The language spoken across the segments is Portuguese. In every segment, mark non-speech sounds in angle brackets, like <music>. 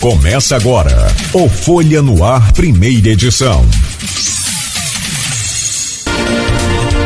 Começa agora o Folha no Ar, primeira edição.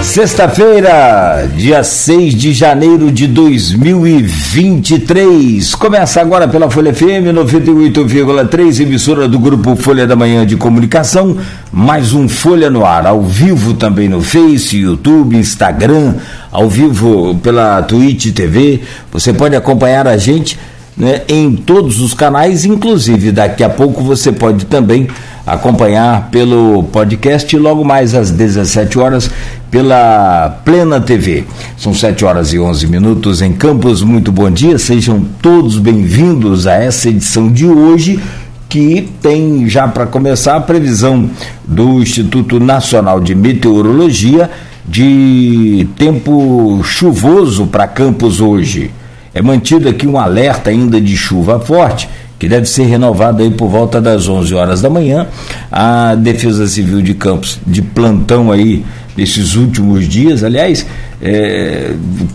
Sexta-feira, dia 6 de janeiro de 2023. Começa agora pela Folha FM 98,3, emissora do grupo Folha da Manhã de Comunicação. Mais um Folha no Ar, ao vivo também no Face, YouTube, Instagram, ao vivo pela Twitch TV. Você pode acompanhar a gente né, em todos os canais, inclusive daqui a pouco você pode também acompanhar pelo podcast logo mais às 17 horas pela Plena TV. São 7 horas e 11 minutos em Campos. Muito bom dia, sejam todos bem-vindos a essa edição de hoje que tem já para começar a previsão do Instituto Nacional de Meteorologia de tempo chuvoso para Campos hoje. É mantido aqui um alerta ainda de chuva forte, que deve ser renovado aí por volta das 11 horas da manhã. A Defesa Civil de Campos, de plantão aí nesses últimos dias, aliás, é,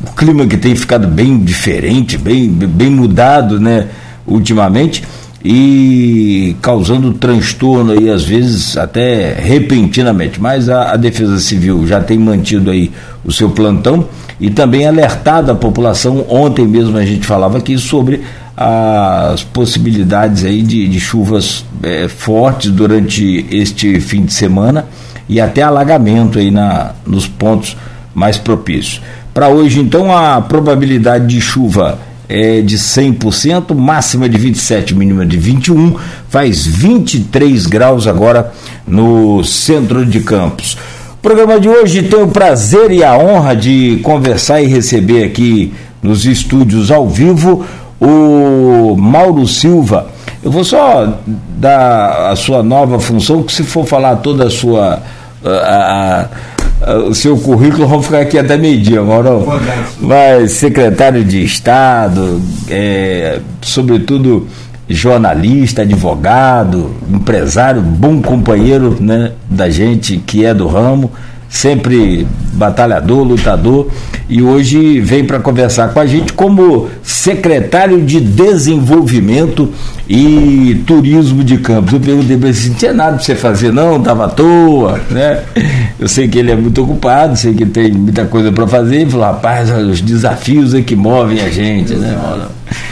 o clima que tem ficado bem diferente, bem, bem mudado, né, ultimamente e causando transtorno aí às vezes até repentinamente. Mas a, a, Defesa Civil já tem mantido aí o seu plantão e também alertado a população. Ontem mesmo a gente falava aqui sobre as possibilidades aí de, de chuvas é, fortes durante este fim de semana e até alagamento aí na, nos pontos mais propícios. Para hoje, então, a probabilidade de chuva é de 100%, máxima de 27, mínima de 21, faz 23 graus agora no centro de Campos. O programa de hoje tem o prazer e a honra de conversar e receber aqui nos estúdios ao vivo o Mauro Silva. Eu vou só dar a sua nova função, que se for falar toda a sua. A, a, o seu currículo, vamos ficar aqui até meio-dia, Mauro. Mas secretário de Estado, é, sobretudo jornalista, advogado, empresário, bom companheiro né, da gente que é do ramo, sempre batalhador, lutador, e hoje vem para conversar com a gente como secretário de Desenvolvimento e Turismo de Campos. Eu perguntei para ele não tinha nada para você fazer, não, estava à toa, né? Eu sei que ele é muito ocupado, sei que tem muita coisa para fazer, ele falou, rapaz, os desafios é que movem a gente, né?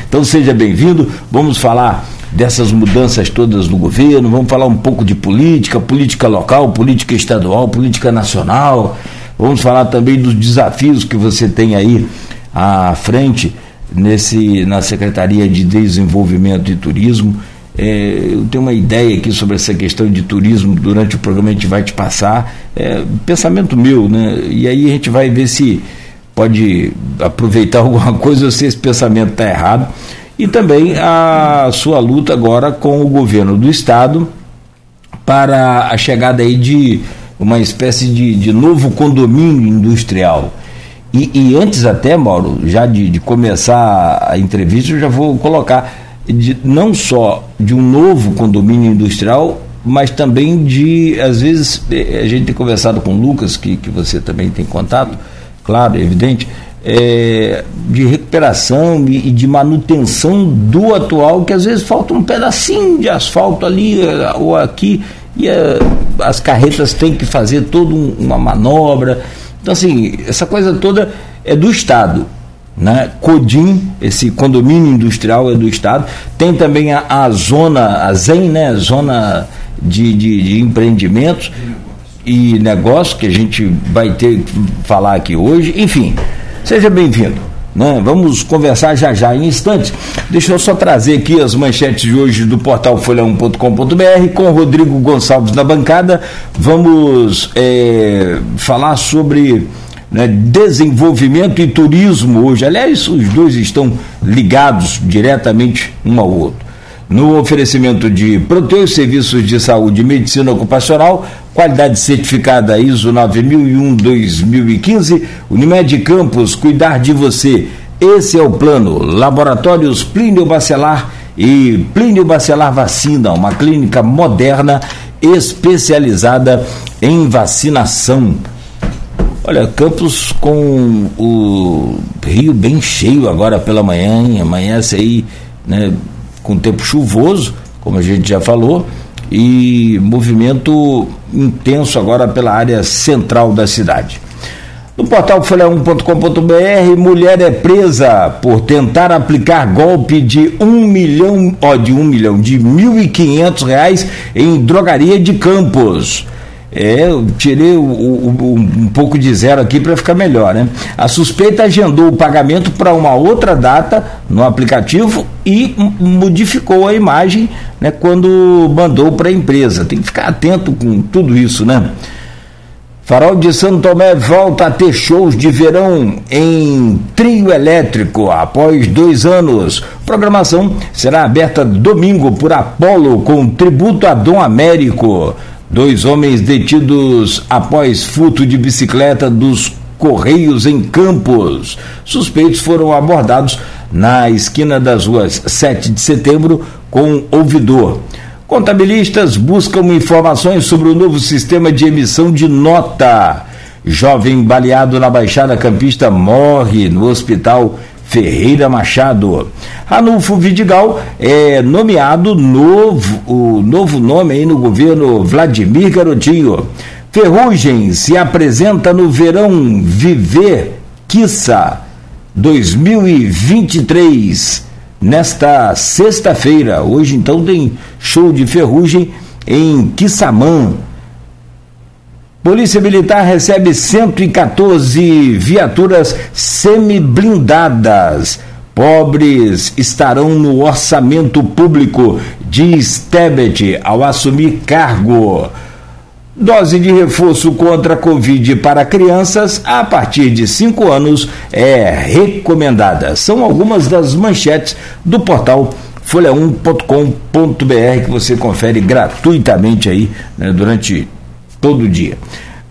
Então seja bem-vindo, vamos falar dessas mudanças todas no governo, vamos falar um pouco de política, política local, política estadual, política nacional, vamos falar também dos desafios que você tem aí à frente nesse, na Secretaria de Desenvolvimento e Turismo. É, eu tenho uma ideia aqui sobre essa questão de turismo, durante o programa a gente vai te passar, é, pensamento meu, né? E aí a gente vai ver se pode aproveitar <laughs> alguma coisa ou se esse pensamento está errado e também a sua luta agora com o governo do estado para a chegada aí de uma espécie de, de novo condomínio industrial. E, e, antes até, Mauro, já de, de, começar a entrevista, eu já vou colocar de, não só de um novo condomínio industrial, mas também de, às vezes, eh, a gente tem conversado com o Lucas, que, que você também tem contato, claro, é evidente, é, de recuperação e, de manutenção do atual, que às vezes falta um pedacinho de asfalto ali eh, ou aqui, e eh, as carretas têm que fazer toda um, uma manobra. Então, assim, essa coisa toda é do Estado. Né? Codim, esse condomínio industrial é do Estado. Tem também a, a zona, a ZEM, né? zona de, de, de empreendimentos e negócios, que a gente vai ter que falar aqui hoje. Enfim, Seja bem-vindo. Né? Vamos conversar já já em instantes. Deixa eu só trazer aqui as manchetes de hoje do portal folha1.com.br com Rodrigo Gonçalves na bancada. Vamos é, falar sobre né, desenvolvimento e turismo hoje. Aliás, os dois estão ligados diretamente um ao outro no oferecimento de Proteus Serviços de Saúde e Medicina Ocupacional, qualidade certificada ISO 9001-2015, Unimed Campos, cuidar de você. Esse é o plano. Laboratórios Plínio Bacelar e Plínio Bacelar Vacina, uma clínica moderna especializada em vacinação. Olha, Campos com o Rio bem cheio agora pela manhã, amanhece aí, né? com tempo chuvoso, como a gente já falou, e movimento intenso agora pela área central da cidade. No portal folha1.com.br, mulher é presa por tentar aplicar golpe de um milhão, ó, de um milhão, de mil e quinhentos reais em drogaria de Campos. É, eu tirei o, o, um pouco de zero aqui para ficar melhor, né? A suspeita agendou o pagamento para uma outra data no aplicativo e modificou a imagem né, quando mandou para a empresa. Tem que ficar atento com tudo isso, né? Farol de Santo Tomé volta a ter shows de verão em trio elétrico após dois anos. Programação será aberta domingo por Apolo com tributo a Dom Américo. Dois homens detidos após furto de bicicleta dos Correios em Campos. Suspeitos foram abordados na esquina das ruas 7 de setembro com ouvidor. Contabilistas buscam informações sobre o novo sistema de emissão de nota. Jovem baleado na Baixada Campista morre no hospital Ferreira Machado. Ranulfo Vidigal é nomeado novo, o novo nome aí no governo Vladimir Garotinho. Ferrugem se apresenta no verão Viver Quissa 2023 nesta sexta-feira. Hoje então tem show de Ferrugem em Quissamã, Polícia Militar recebe 114 viaturas semi-blindadas. Pobres estarão no orçamento público, diz Tebet ao assumir cargo. Dose de reforço contra a Covid para crianças a partir de 5 anos é recomendada. São algumas das manchetes do portal folha1.com.br que você confere gratuitamente aí né, durante todo dia.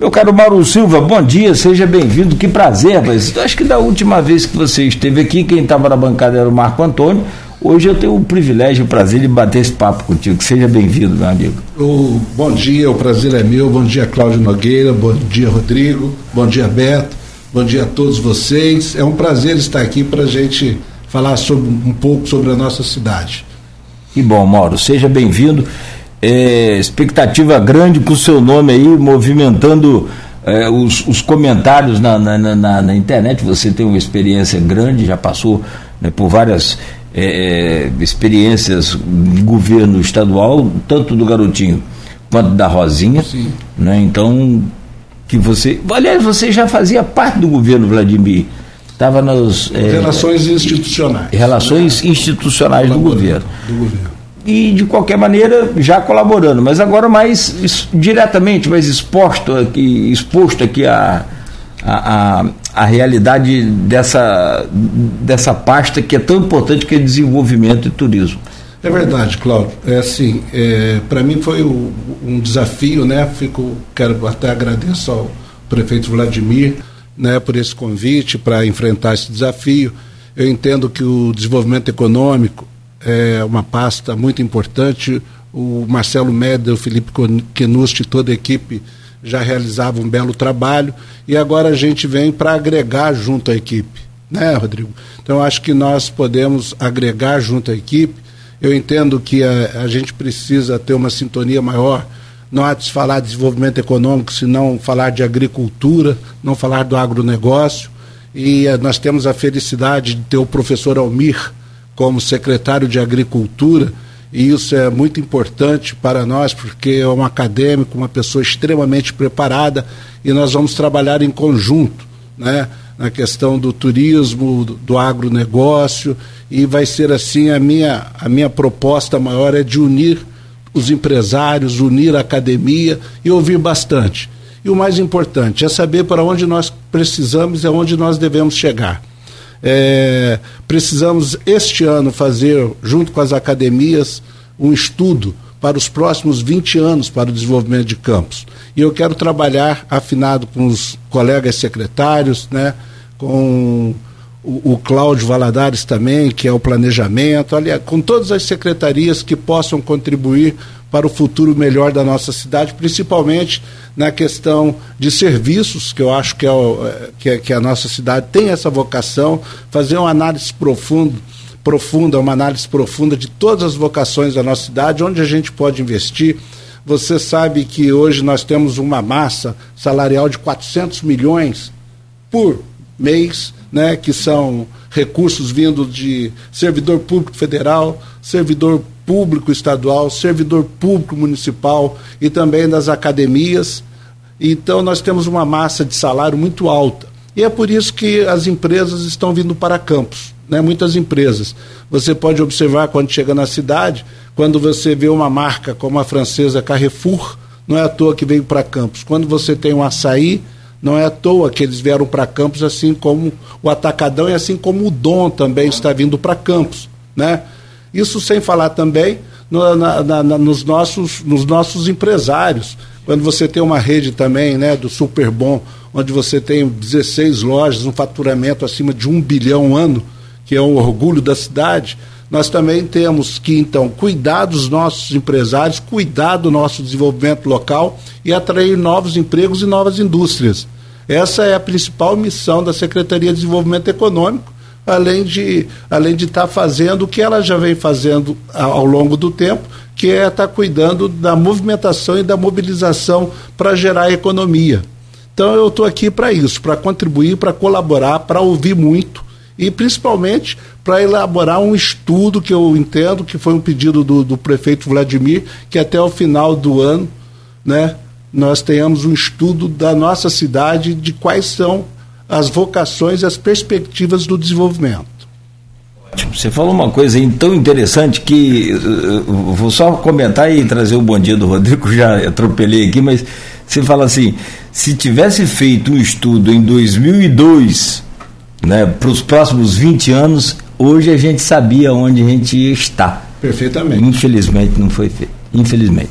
Meu caro Mauro Silva, bom dia, seja bem-vindo, que prazer, mas acho que da última vez que você esteve aqui, quem estava na bancada era o Marco Antônio, hoje eu tenho o privilégio e o prazer de bater esse papo contigo, seja bem-vindo, meu amigo. O, bom dia, o prazer é meu, bom dia Cláudio Nogueira, bom dia Rodrigo, bom dia Beto, bom dia a todos vocês, é um prazer estar aqui para a gente falar sobre, um pouco sobre a nossa cidade. Que bom, Mauro, seja bem-vindo é, expectativa grande com o seu nome aí, movimentando é, os, os, comentários na, na, na, na, internet. Você tem uma experiência grande, já passou né, por várias é, é experiências de governo estadual, tanto do Garotinho quanto da Rosinha. Sim. Né, então, que você. Aliás, você já fazia parte do governo Vladimir. Estava nas. É, relações institucionais. Relações né? institucionais do governo. do governo e de qualquer maneira já colaborando, mas agora mais diretamente, mais exposto aqui, exposto aqui a, a, a, a, realidade dessa, dessa pasta que é tão importante que é desenvolvimento e turismo. É verdade, Cláudio. É assim, é, para mim foi um desafio, né? Fico, quero até agradecer ao prefeito Vladimir, né, por esse convite para enfrentar esse desafio. Eu entendo que o desenvolvimento econômico é uma pasta muito importante. O Marcelo Média, o Felipe Kenusti e toda a equipe já realizavam um belo trabalho e agora a gente vem para agregar junto à equipe, né, Rodrigo? Então acho que nós podemos agregar junto à equipe. Eu entendo que a, a gente precisa ter uma sintonia maior. Não há de se falar de desenvolvimento econômico, senão falar de agricultura, não falar do agronegócio. E uh, nós temos a felicidade de ter o professor Almir como secretário de Agricultura, e isso é muito importante para nós, porque é um acadêmico, uma pessoa extremamente preparada, e nós vamos trabalhar em conjunto, né? na questão do turismo, do, do agronegócio, e vai ser assim a minha, a minha proposta maior é de unir os empresários, unir a academia e ouvir bastante. E o mais importante é saber para onde nós precisamos e aonde nós devemos chegar. É, precisamos, este ano, fazer, junto com as academias, um estudo para os próximos 20 anos para o desenvolvimento de campos. E eu quero trabalhar afinado com os colegas secretários, né, com o, o Cláudio Valadares também, que é o planejamento, aliás, com todas as secretarias que possam contribuir para o futuro melhor da nossa cidade, principalmente na questão de serviços, que eu acho que, é, o, é, que, é, que a nossa cidade tem essa vocação, fazer uma análise profunda profunda, uma análise profunda de todas as vocações da nossa cidade, onde a gente pode investir. Você sabe que hoje nós temos uma massa salarial de 400 milhões por mês, né, que são recursos vindo de servidor público federal, servidor público estadual, servidor público municipal e também das academias. Então nós temos uma massa de salário muito alta. E é por isso que as empresas estão vindo para campos, né? muitas empresas. Você pode observar quando chega na cidade, quando você vê uma marca como a francesa Carrefour, não é à toa que veio para campos. Quando você tem um açaí, não é à toa que eles vieram para Campos, assim como o Atacadão e assim como o Dom também está vindo para Campos. Né? Isso sem falar também no, na, na, nos, nossos, nos nossos empresários. Quando você tem uma rede também né, do Super Bom, onde você tem 16 lojas, um faturamento acima de um bilhão ano, que é um orgulho da cidade, nós também temos que, então, cuidar dos nossos empresários, cuidar do nosso desenvolvimento local e atrair novos empregos e novas indústrias. Essa é a principal missão da Secretaria de Desenvolvimento Econômico, além de além de estar tá fazendo o que ela já vem fazendo ao longo do tempo, que é estar tá cuidando da movimentação e da mobilização para gerar economia. Então eu estou aqui para isso, para contribuir, para colaborar, para ouvir muito e principalmente para elaborar um estudo que eu entendo que foi um pedido do, do prefeito Vladimir, que até o final do ano, né, nós tenhamos um estudo da nossa cidade de quais são as vocações e as perspectivas do desenvolvimento. Você falou uma coisa tão interessante que uh, vou só comentar e trazer o bom dia do Rodrigo, <laughs> já atropelei aqui, mas você fala assim: se tivesse feito um estudo em 2002, né, para os próximos 20 anos, hoje a gente sabia onde a gente ia estar. Perfeitamente. Infelizmente não foi feito. Infelizmente.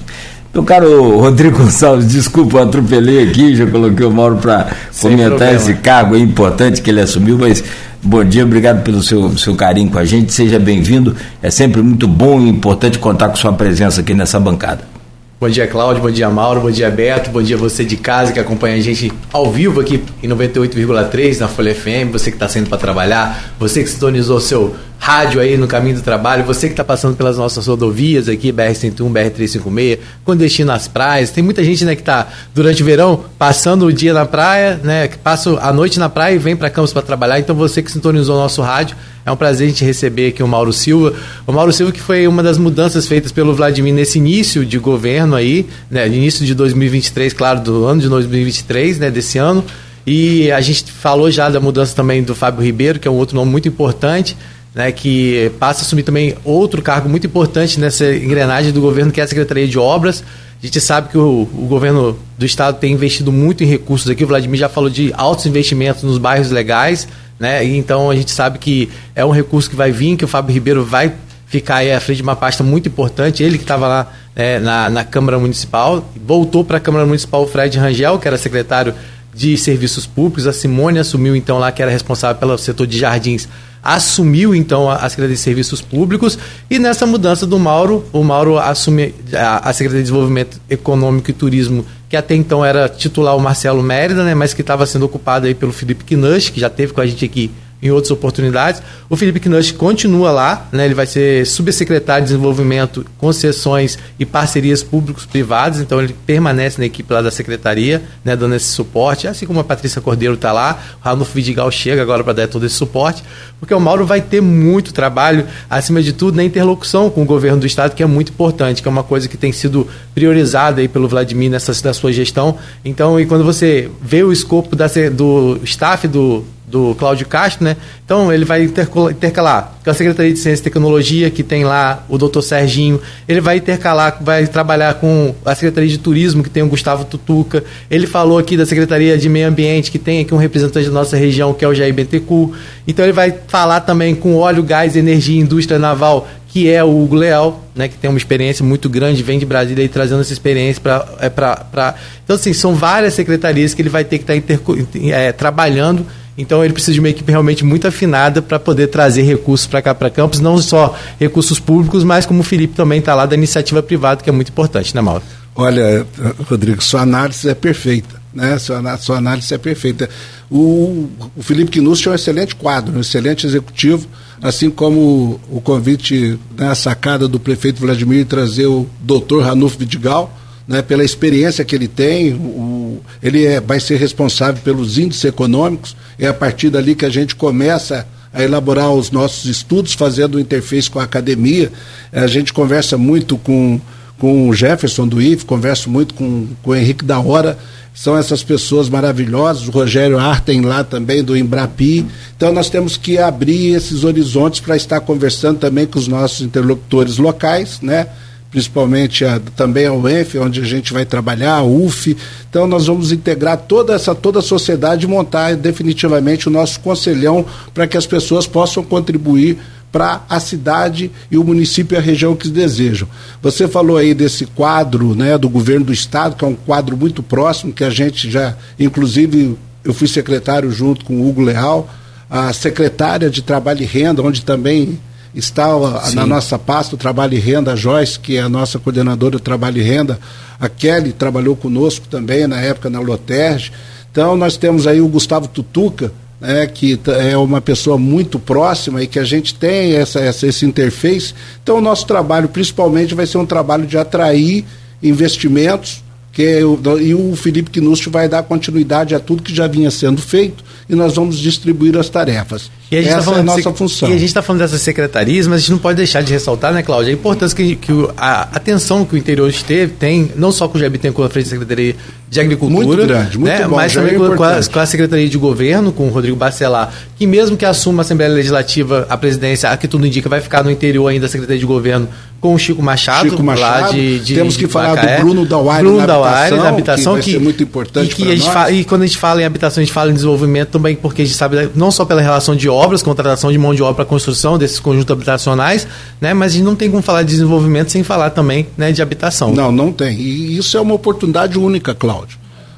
Meu caro Rodrigo Gonçalves, desculpa, eu atropelei aqui, já coloquei o Mauro para comentar problema. esse cargo importante que ele assumiu, mas bom dia, obrigado pelo seu, seu carinho com a gente, seja bem-vindo. É sempre muito bom e importante contar com sua presença aqui nessa bancada. Bom dia, Cláudio. Bom dia, Mauro. Bom dia, Beto. Bom dia, você de casa que acompanha a gente ao vivo aqui em 98,3 na Folha FM. Você que está saindo para trabalhar, você que sintonizou seu rádio aí no caminho do trabalho, você que está passando pelas nossas rodovias aqui, BR-101, BR-356, com destino às praias. Tem muita gente né, que está, durante o verão, passando o dia na praia, né, que passa a noite na praia e vem para Campos para trabalhar. Então, você que sintonizou o nosso rádio, é um prazer a gente receber aqui o Mauro Silva. O Mauro Silva que foi uma das mudanças feitas pelo Vladimir nesse início de governo aí, né, início de 2023, claro, do ano de 2023, né, desse ano. E a gente falou já da mudança também do Fábio Ribeiro, que é um outro nome muito importante né, que passa a assumir também outro cargo muito importante nessa engrenagem do governo, que é a Secretaria de Obras. A gente sabe que o, o governo do estado tem investido muito em recursos aqui. O Vladimir já falou de altos investimentos nos bairros legais, né? Então a gente sabe que é um recurso que vai vir, que o Fábio Ribeiro vai ficar aí à frente de uma pasta muito importante. Ele que estava lá é, na, na Câmara Municipal, voltou para a Câmara Municipal o Fred Rangel, que era secretário de Serviços Públicos. A Simone assumiu então lá, que era responsável pelo setor de jardins assumiu então a, Secretaria de Serviços Públicos e nessa mudança do Mauro, o Mauro assume a, Secretaria de Desenvolvimento Econômico e Turismo, que até então era titular o Marcelo Mérida, né, mas que estava sendo ocupado aí pelo Felipe Knush, que já teve com a gente aqui em outras oportunidades. O Felipe Knush continua lá, né? ele vai ser subsecretário de Desenvolvimento, Concessões e Parcerias Públicos-Privadas, então ele permanece na equipe lá da secretaria, né? dando esse suporte, assim como a Patrícia Cordeiro está lá, o Ranulfo Vidigal chega agora para dar todo esse suporte, porque o Mauro vai ter muito trabalho, acima de tudo, na interlocução com o governo do Estado, que é muito importante, que é uma coisa que tem sido priorizada aí pelo Vladimir nessa da sua gestão. Então, e quando você vê o escopo da, do staff do, do Cláudio Castro, né? Então ele vai intercalar com a Secretaria de Ciência e Tecnologia, que tem lá o doutor Serginho, ele vai intercalar, vai trabalhar com a Secretaria de Turismo, que tem o Gustavo Tutuca, ele falou aqui da Secretaria de Meio Ambiente, que tem aqui um representante da nossa região, que é o Jair Bentecu, então ele vai falar também com óleo, gás, energia e indústria naval, que é o Hugo Leal, né, que tem uma experiência muito grande, vem de Brasília e trazendo essa experiência para... É pra... Então, assim, são várias secretarias que ele vai ter que estar tá é, trabalhando então ele precisa de uma equipe realmente muito afinada para poder trazer recursos para cá para Campos, não só recursos públicos, mas como o Felipe também está lá da iniciativa privada, que é muito importante, né, Mauro? Olha, Rodrigo, sua análise é perfeita, né? Sua, sua análise é perfeita. O, o Felipe Quinucci é um excelente quadro, um excelente executivo, assim como o convite, né, a sacada do prefeito Vladimir trazer o doutor Ranulfo Vidigal, né, pela experiência que ele tem, o, ele é, vai ser responsável pelos índices econômicos, é a partir dali que a gente começa a elaborar os nossos estudos, fazendo interface com a academia. A gente conversa muito com, com o Jefferson do IF, converso muito com, com o Henrique da Hora, são essas pessoas maravilhosas, o Rogério Artem lá também do Embrapi. Então nós temos que abrir esses horizontes para estar conversando também com os nossos interlocutores locais, né? Principalmente a, também a UENF, onde a gente vai trabalhar, a UF. Então nós vamos integrar toda essa toda a sociedade e montar definitivamente o nosso conselhão para que as pessoas possam contribuir para a cidade e o município e a região que desejam. Você falou aí desse quadro né, do governo do estado, que é um quadro muito próximo, que a gente já, inclusive, eu fui secretário junto com o Hugo Leal, a secretária de Trabalho e Renda, onde também está na nossa pasta o Trabalho e Renda, a Joyce, que é a nossa coordenadora do Trabalho e Renda, a Kelly trabalhou conosco também na época na Loterge. Então nós temos aí o Gustavo Tutuca, né, que é uma pessoa muito próxima e que a gente tem essa, essa, esse interface. Então o nosso trabalho principalmente vai ser um trabalho de atrair investimentos, que e o Felipe Knust vai dar continuidade a tudo que já vinha sendo feito e nós vamos distribuir as tarefas. Tá Essa tá é a nossa função. E a gente está falando dessas secretarias, mas a gente não pode deixar de ressaltar, né, Cláudia, a importância que, que a atenção que o interior esteve, tem, não só com o GEB tem com a frente da Secretaria de Agricultura, muito grande, muito né, bom, mas também é com, a, com, a, Secretaria de Governo, com o Rodrigo Bacelar, que mesmo que assuma a Assembleia Legislativa, a presidência, aqui tudo indica, vai ficar no interior ainda a Secretaria de Governo com o Chico Machado, Chico Machado lá de, de Temos que falar Macaé. do Bruno Dauari Bruno na Dauari, na habitação, que, que, muito importante e, que a gente fala, e quando a gente fala em habitação, a gente fala em desenvolvimento também, porque a gente sabe não só pela relação de obras, contratação de mão de obra para construção desses conjuntos habitacionais, né, mas a gente não tem como falar de desenvolvimento sem falar também né, de habitação. Não, não tem. E isso é uma oportunidade única, Cláudio.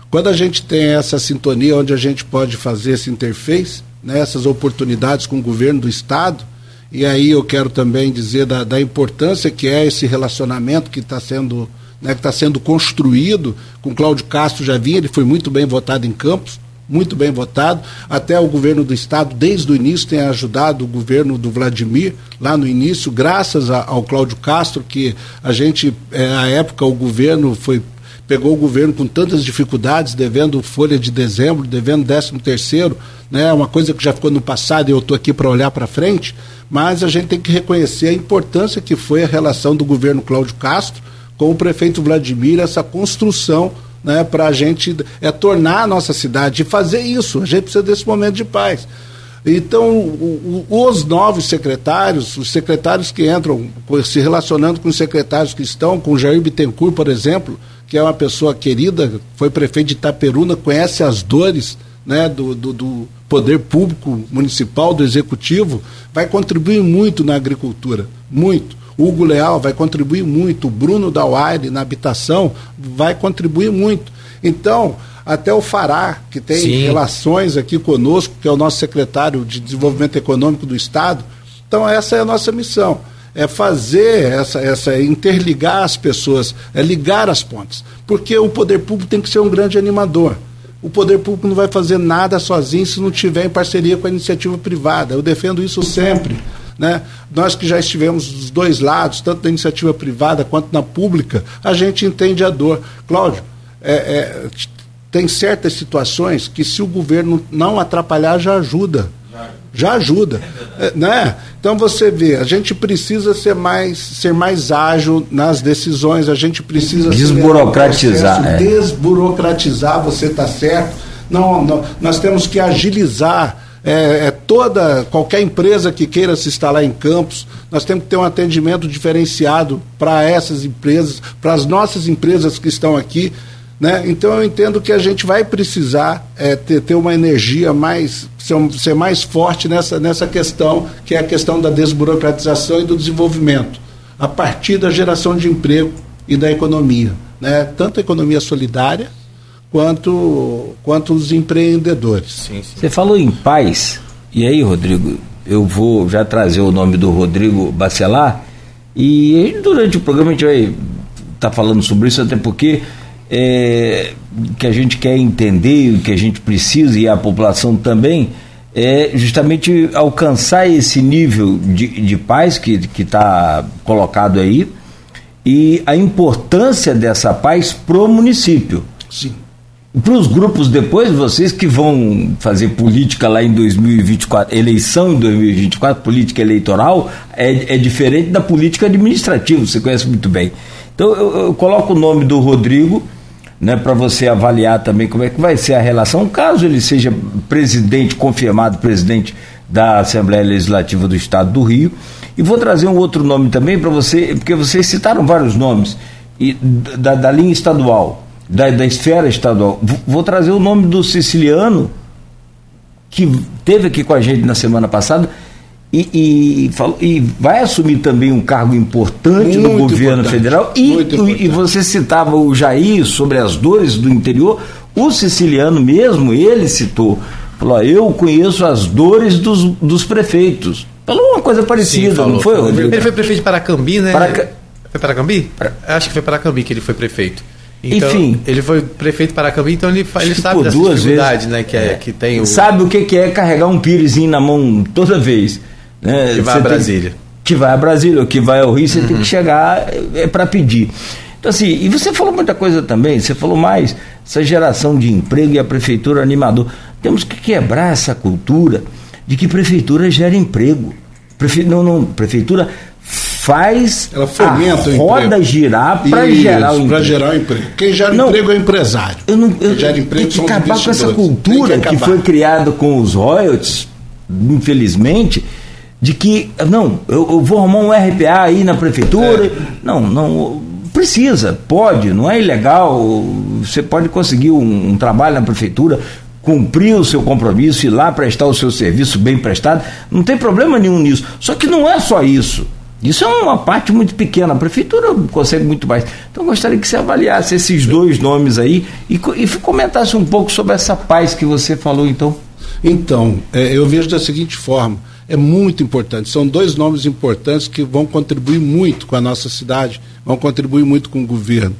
Quando a gente tem essa sintonia onde a gente pode fazer esse interface, né, essas oportunidades com o governo do Estado, e aí eu quero também dizer da, da importância que é esse relacionamento que está sendo, né, que está sendo construído com Cláudio Castro já vinha, ele foi muito bem votado em Campos, muito bem votado. Até o governo do estado, desde o início, tem ajudado o governo do Vladimir, lá no início, graças a, ao Cláudio Castro, que a gente, é, à época, o governo foi pegou o governo com tantas dificuldades, devendo folha de dezembro, devendo décimo terceiro, né, uma coisa que já ficou no passado e eu estou aqui para olhar para frente, mas a gente tem que reconhecer a importância que foi a relação do governo Cláudio Castro com o prefeito Vladimir, essa construção né, para a gente é, tornar a nossa cidade e fazer isso. A gente precisa desse momento de paz. Então, o, o, os novos secretários, os secretários que entram se relacionando com os secretários que estão, com Jair Bittencourt, por exemplo, que é uma pessoa querida, foi prefeito de Itaperuna, conhece as dores né, do, do, do poder público municipal, do executivo, vai contribuir muito na agricultura, muito. O Hugo Leal vai contribuir muito, o Bruno Dauaire na habitação vai contribuir muito. Então, até o Fará, que tem Sim. relações aqui conosco, que é o nosso secretário de Desenvolvimento Econômico do Estado. Então, essa é a nossa missão é fazer essa, essa interligar as pessoas, é ligar as pontes. Porque o poder público tem que ser um grande animador. O poder público não vai fazer nada sozinho se não tiver em parceria com a iniciativa privada. Eu defendo isso sempre. Né? Nós que já estivemos dos dois lados, tanto na iniciativa privada quanto na pública, a gente entende a dor. Cláudio, é, é, tem certas situações que se o governo não atrapalhar, já ajuda. Já ajuda. É, né? Então você vê, a gente precisa ser mais, ser mais ágil nas decisões, a gente precisa desburocratizar. Processo, é. Desburocratizar, você está certo. Não, não, nós temos que agilizar é, é, toda qualquer empresa que queira se instalar em campos, nós temos que ter um atendimento diferenciado para essas empresas, para as nossas empresas que estão aqui. Né? Então eu entendo que a gente vai precisar é, ter, ter uma energia mais, ser, ser mais forte nessa, nessa questão, que é a questão da desburocratização e do desenvolvimento, a partir da geração de emprego e da economia. Né? Tanto a economia solidária, quanto, quanto os empreendedores. Sim, sim. Você falou em paz, e aí, Rodrigo, eu vou já trazer o nome do Rodrigo Bacelar, e durante o programa a gente vai estar tá falando sobre isso, até porque é, que a gente quer entender, o que a gente precisa, e a população também, é justamente alcançar esse nível de, de paz que está colocado aí e a importância dessa paz para o município. Sim. Para os grupos depois, vocês que vão fazer política lá em 2024, eleição em 2024, política eleitoral, é, é diferente da política administrativa, você conhece muito bem. Então eu, eu coloco o nome do Rodrigo, né, para você avaliar também como é que vai ser a relação, caso ele seja presidente, confirmado presidente da Assembleia Legislativa do Estado do Rio. E vou trazer um outro nome também para você, porque vocês citaram vários nomes e, da, da linha estadual da, da esfera estadual. Vou trazer o nome do siciliano, que teve aqui com a gente na semana passada, e, e, falou, e vai assumir também um cargo importante muito no governo importante, federal. E, e você citava o Jair sobre as dores do interior, o siciliano mesmo, ele citou. Falou, eu conheço as dores dos, dos prefeitos. Falou uma coisa parecida, Sim, falou, não foi, Rodrigo? Ele foi prefeito de Paracambi, né? Para... Foi Paracambi? Para... Acho que foi Paracambi que ele foi prefeito. Então, Enfim. Ele foi prefeito de Paracambi, então ele, ele sabe dessa duas dificuldade, vezes, né? Que, é, é, que tem o... Sabe o que, que é carregar um pirezinho na mão toda vez. Né? Que vai você a Brasília. Tem, que vai a Brasília, ou que vai ao Rio, você uhum. tem que chegar é, é para pedir. Então, assim, e você falou muita coisa também, você falou mais, essa geração de emprego e a prefeitura animador. Temos que quebrar essa cultura de que prefeitura gera emprego. Prefe... Não, não, prefeitura faz Ela fomenta a roda girar para gerar o emprego. gerar o emprego. Quem gera não, emprego é o empresário. Eu não, eu, Quem gera emprego tem que acabar com essa cultura que, que, foi criada com os royalties, infelizmente, de que, não, eu, eu, vou arrumar um RPA aí na prefeitura. É. Não, não, precisa, pode, não é ilegal. Você pode conseguir um, um trabalho na prefeitura, cumprir o seu compromisso, ir lá prestar o seu serviço bem prestado, não tem problema nenhum nisso. Só que não é só isso. Isso é uma parte muito pequena, a prefeitura consegue muito mais. Então eu gostaria que você avaliasse esses dois nomes aí e, e comentasse um pouco sobre essa paz que você falou então. Então, é, eu vejo da seguinte forma, é muito importante, são dois nomes importantes que vão contribuir muito com a nossa cidade, vão contribuir muito com o governo.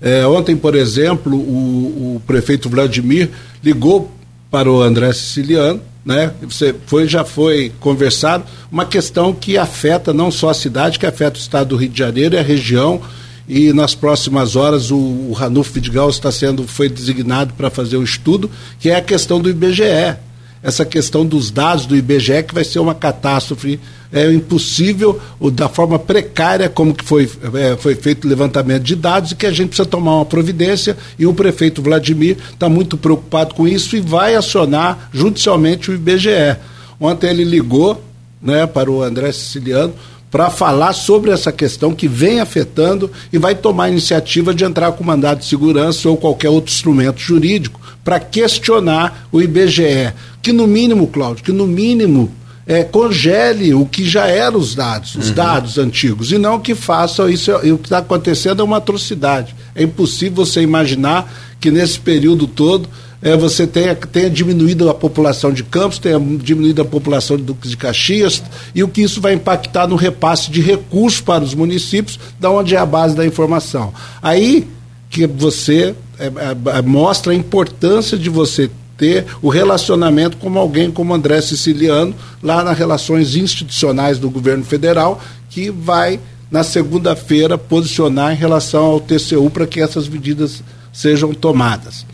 É, ontem, por exemplo, o, o prefeito Vladimir ligou para o André Siciliano né? Você foi, já foi conversado, uma questão que afeta não só a cidade, que afeta o estado do Rio de Janeiro e a região. E nas próximas horas o, o Ranulfo Vidigal está sendo, foi designado para fazer um estudo, que é a questão do IBGE essa questão dos dados do IBGE, que vai ser uma catástrofe é impossível, da forma precária como que foi, é, foi feito o levantamento de dados e que a gente precisa tomar uma providência e o prefeito Vladimir está muito preocupado com isso e vai acionar judicialmente o IBGE. Ontem ele ligou né, para o André Siciliano para falar sobre essa questão que vem afetando e vai tomar a iniciativa de entrar com mandado de segurança ou qualquer outro instrumento jurídico para questionar o IBGE. Que no mínimo, Cláudio, que no mínimo é, congele o que já eram os dados, os uhum. dados antigos, e não que faça isso. E o que está acontecendo é uma atrocidade. É impossível você imaginar que nesse período todo é, você tenha, tenha diminuído a população de Campos, tenha diminuído a população de Duques de Caxias, e o que isso vai impactar no repasse de recursos para os municípios, da onde é a base da informação. Aí que você é, é, é, mostra a importância de você ter o relacionamento com alguém como André Siciliano, lá nas relações institucionais do governo federal, que vai, na segunda-feira, posicionar em relação ao TCU para que essas medidas sejam tomadas.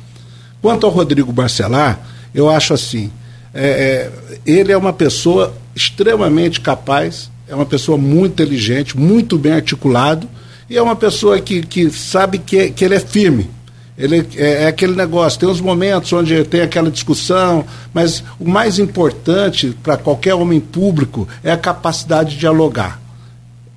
Quanto ao Rodrigo Barcelar, eu acho assim: é, é, ele é uma pessoa extremamente capaz, é uma pessoa muito inteligente, muito bem articulado, e é uma pessoa que, que sabe que, que ele é firme ele é, é, aquele negócio, tem uns momentos onde tem aquela discussão, mas o mais importante para qualquer homem público é a capacidade de dialogar.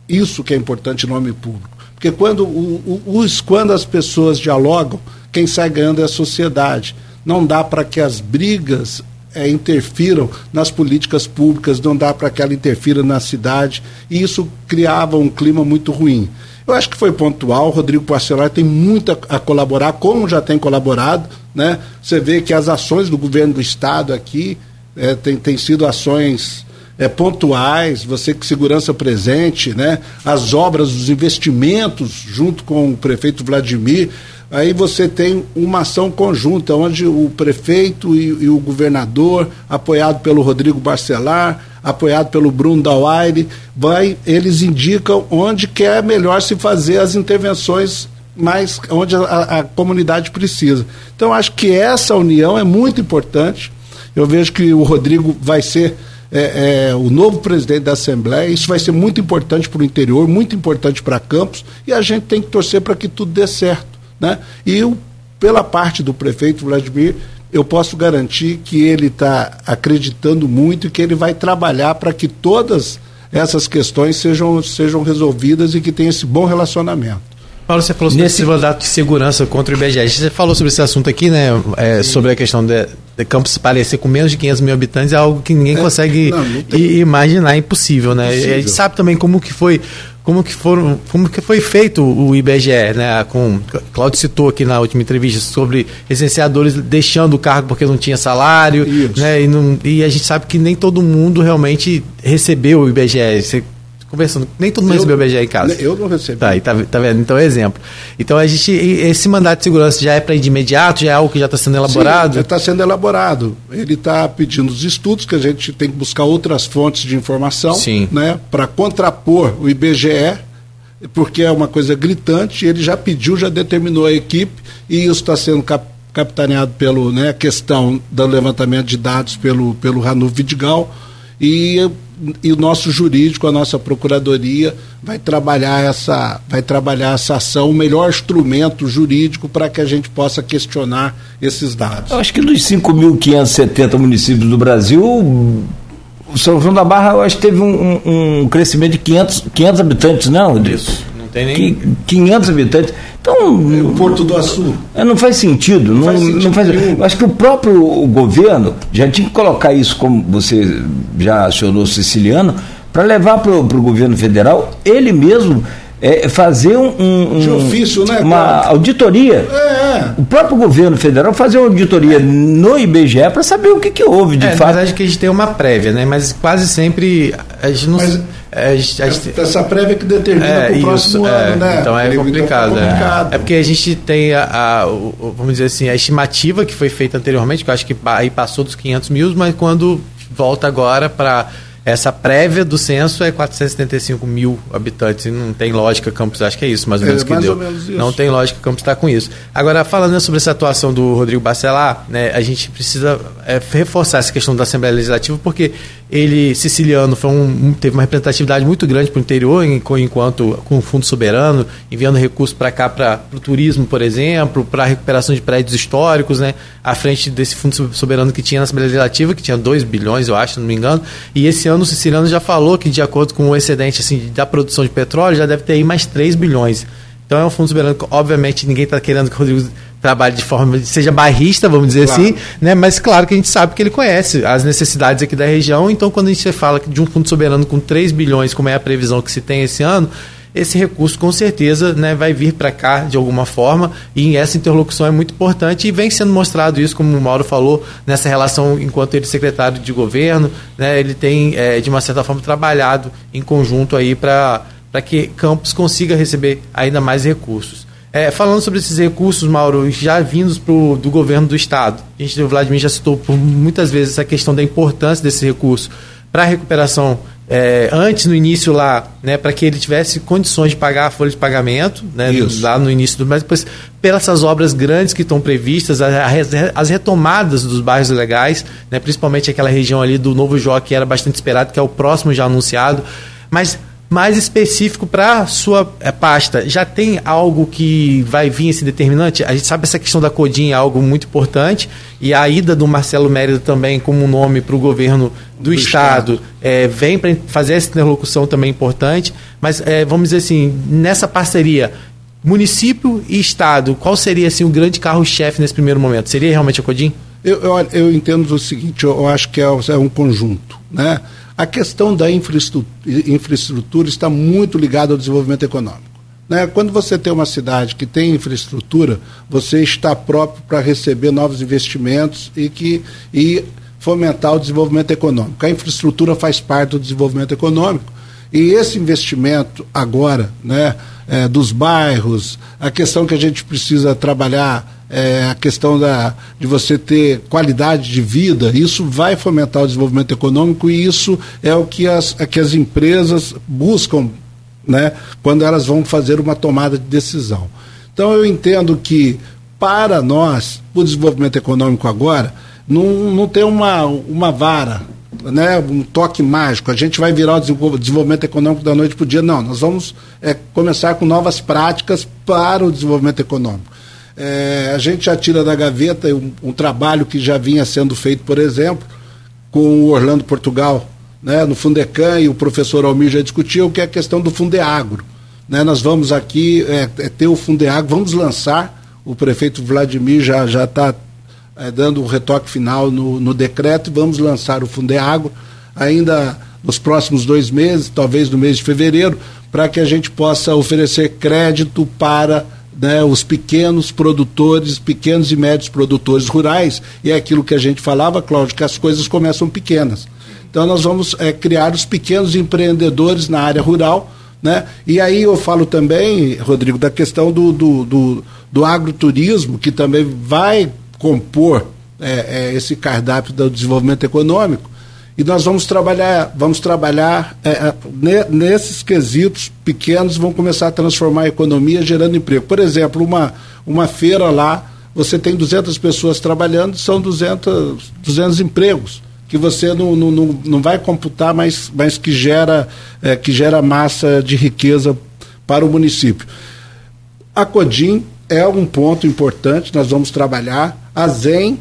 Isso que é importante no homem público. Porque quando, o, o, os, quando as pessoas dialogam, quem sai ganhando é a sociedade. Não dá para que as brigas é, interfiram nas políticas públicas, não dá para que ela interfira na cidade, e isso criava um clima muito ruim. Eu acho que foi pontual. O Rodrigo Parcelar tem muito a, a, colaborar, como já tem colaborado. Né? Você vê que as ações do governo do Estado aqui é, tem, sido ações é, pontuais, você que segurança presente, né? As obras, os investimentos junto com o prefeito Vladimir. Aí você tem uma ação conjunta, onde o prefeito e, e o governador, apoiado pelo Rodrigo Barcelar, apoiado pelo Bruno Dawaire, vai, eles indicam onde que é melhor se fazer as intervenções mais onde a, a comunidade precisa. Então acho que essa união é muito importante. Eu vejo que o Rodrigo vai ser é, é, o novo presidente da Assembleia. Isso vai ser muito importante para o interior, muito importante para Campos, e a gente tem que torcer para que tudo dê certo. Né? E eu, pela parte do prefeito Vladimir, eu posso garantir que ele está acreditando muito e que ele vai trabalhar para que todas essas questões sejam, sejam resolvidas e que tenha esse bom relacionamento. Paulo, você falou sobre Nesse... esse mandato de segurança contra o IBGE. Você falou sobre esse assunto aqui, né? É, sobre a questão de, de Campos parecer com menos de 500 mil habitantes, é algo que ninguém é, consegue não, não tem... imaginar, é impossível, né? Impossível. A gente sabe também como que foi como que foram como que foi feito o IBGE né? Com Claudio citou aqui na última entrevista sobre licenciadores deixando o cargo porque não tinha salário Isso. né? E, não, e a gente sabe que nem todo mundo realmente recebeu o IBGE Você conversando. Nem todo mundo recebeu o BGE em casa. Eu não recebi. Tá, tá, tá vendo? Então é exemplo. Então a gente. Esse mandato de segurança já é para ir de imediato, já é algo que já está sendo elaborado? já está sendo elaborado. Ele está pedindo os estudos, que a gente tem que buscar outras fontes de informação Sim. né, para contrapor o IBGE, porque é uma coisa gritante, ele já pediu, já determinou a equipe, e isso está sendo cap capitaneado pelo né, questão do levantamento de dados pelo, pelo Ranu Vidigal. E e o nosso jurídico, a nossa procuradoria vai trabalhar essa, vai trabalhar essa ação, o melhor instrumento jurídico para que a gente possa questionar esses dados. Eu acho que dos 5.570 municípios do Brasil, o São João da Barra eu acho que teve um, um, um crescimento de 500, 500 habitantes, não? Isso. Não tem nem 500 habitantes. Então, o Porto do Açu. É, não faz sentido. Não, faz sentido não faz, acho que o próprio governo já tinha que colocar isso, como você já acionou Siciliano, para levar para o governo federal, ele mesmo é, fazer um, um, de ofício, né, uma auditoria. É, é. O próprio governo federal fazer uma auditoria é. no IBGE para saber o que, que houve de é, fato. Na verdade que a gente tem uma prévia, né? Mas quase sempre a gente não. Mas, a gente, essa prévia que determina é, o próximo é, ano, né? Então é complicado. Então, complicado. É. é. porque a gente tem a, a, vamos dizer assim, a estimativa que foi feita anteriormente, que eu acho que aí passou dos 500 mil, mas quando volta agora para essa prévia do censo é 475 mil habitantes. E não tem lógica Campos, acho que é isso, mais ou menos é, que deu. Menos não tem lógica Campos estar tá com isso. Agora, falando sobre essa atuação do Rodrigo Bacelar, né, a gente precisa é, reforçar essa questão da Assembleia Legislativa, porque ele, siciliano, foi um, teve uma representatividade muito grande para o interior, enquanto com o Fundo Soberano, enviando recursos para cá, para o turismo, por exemplo, para a recuperação de prédios históricos, né, à frente desse Fundo Soberano que tinha na Assembleia Legislativa, que tinha 2 bilhões, eu acho, se não me engano. E esse ano o siciliano já falou que, de acordo com o excedente assim, da produção de petróleo, já deve ter aí mais 3 bilhões. Então é um fundo soberano que, obviamente, ninguém está querendo que o Rodrigo trabalhe de forma, seja barrista, vamos dizer claro. assim, né? mas claro que a gente sabe que ele conhece as necessidades aqui da região, então quando a gente fala de um fundo soberano com 3 bilhões, como é a previsão que se tem esse ano, esse recurso com certeza né, vai vir para cá de alguma forma e essa interlocução é muito importante e vem sendo mostrado isso, como o Mauro falou, nessa relação enquanto ele é secretário de governo, né, ele tem é, de uma certa forma trabalhado em conjunto aí para que Campos consiga receber ainda mais recursos. É, falando sobre esses recursos, Mauro, já vindos pro, do governo do Estado, a gente, o Vladimir já citou por muitas vezes essa questão da importância desse recurso para a recuperação é, antes, no início lá, né, para que ele tivesse condições de pagar a folha de pagamento, né, lá no início do mas depois pelas essas obras grandes que estão previstas, as, as retomadas dos bairros legais, né, principalmente aquela região ali do Novo Jó que era bastante esperado, que é o próximo já anunciado, mas mais específico para a sua é, pasta. Já tem algo que vai vir esse determinante? A gente sabe essa questão da Codim é algo muito importante e a ida do Marcelo Mérida também como nome para o governo do, do Estado, Estado. É, vem para fazer essa interlocução também importante, mas é, vamos dizer assim, nessa parceria município e Estado, qual seria assim, o grande carro-chefe nesse primeiro momento? Seria realmente a Codim? Eu, eu, eu entendo o seguinte, eu, eu acho que é, é um conjunto, né? A questão da infraestrutura, está muito ligada ao desenvolvimento econômico. Né? Quando você tem uma cidade que tem infraestrutura, você está próprio para receber novos investimentos e que e fomentar o desenvolvimento econômico. A infraestrutura faz parte do desenvolvimento econômico. E esse investimento agora, né, é, dos bairros, a questão que a gente precisa trabalhar é, a questão da, de você ter qualidade de vida, isso vai fomentar o desenvolvimento econômico e isso é o que as, é que as empresas buscam né, quando elas vão fazer uma tomada de decisão. Então eu entendo que para nós, o desenvolvimento econômico agora, não, não tem uma, uma vara, né, um toque mágico, a gente vai virar o desenvolvimento econômico da noite para o dia. Não, nós vamos é, começar com novas práticas para o desenvolvimento econômico. É, a gente já tira da gaveta um, um, trabalho que já vinha sendo feito, por exemplo, com o Orlando Portugal, né, no Fundecan, e o professor Almir já discutiu, que é a questão do Fundeagro. Né, nós vamos aqui é, é ter o Fundeagro, vamos lançar, o prefeito Vladimir já está é, dando o retoque final no, no decreto. E vamos lançar o Fundeagro ainda nos próximos dois meses, talvez no mês de fevereiro, para que a gente possa oferecer crédito para né, os pequenos produtores, pequenos e médios produtores rurais, e é aquilo que a gente falava, Cláudio, que as coisas começam pequenas. Então nós vamos é, criar os pequenos empreendedores na área rural, né? E aí eu falo também, Rodrigo, da questão do, do, do, do agroturismo, que também vai compor é, é, esse cardápio do desenvolvimento econômico. E nós vamos trabalhar, vamos trabalhar é, é nesses quesitos pequenos, vão começar a transformar a economia gerando emprego. Por exemplo, uma, uma feira lá, você tem 200 pessoas trabalhando, são 200, 200 empregos que você não, não, não, não vai computar, mas, mas que, gera, é, que gera massa de riqueza para o município. A Codim é um ponto importante, nós vamos trabalhar. A ZEM,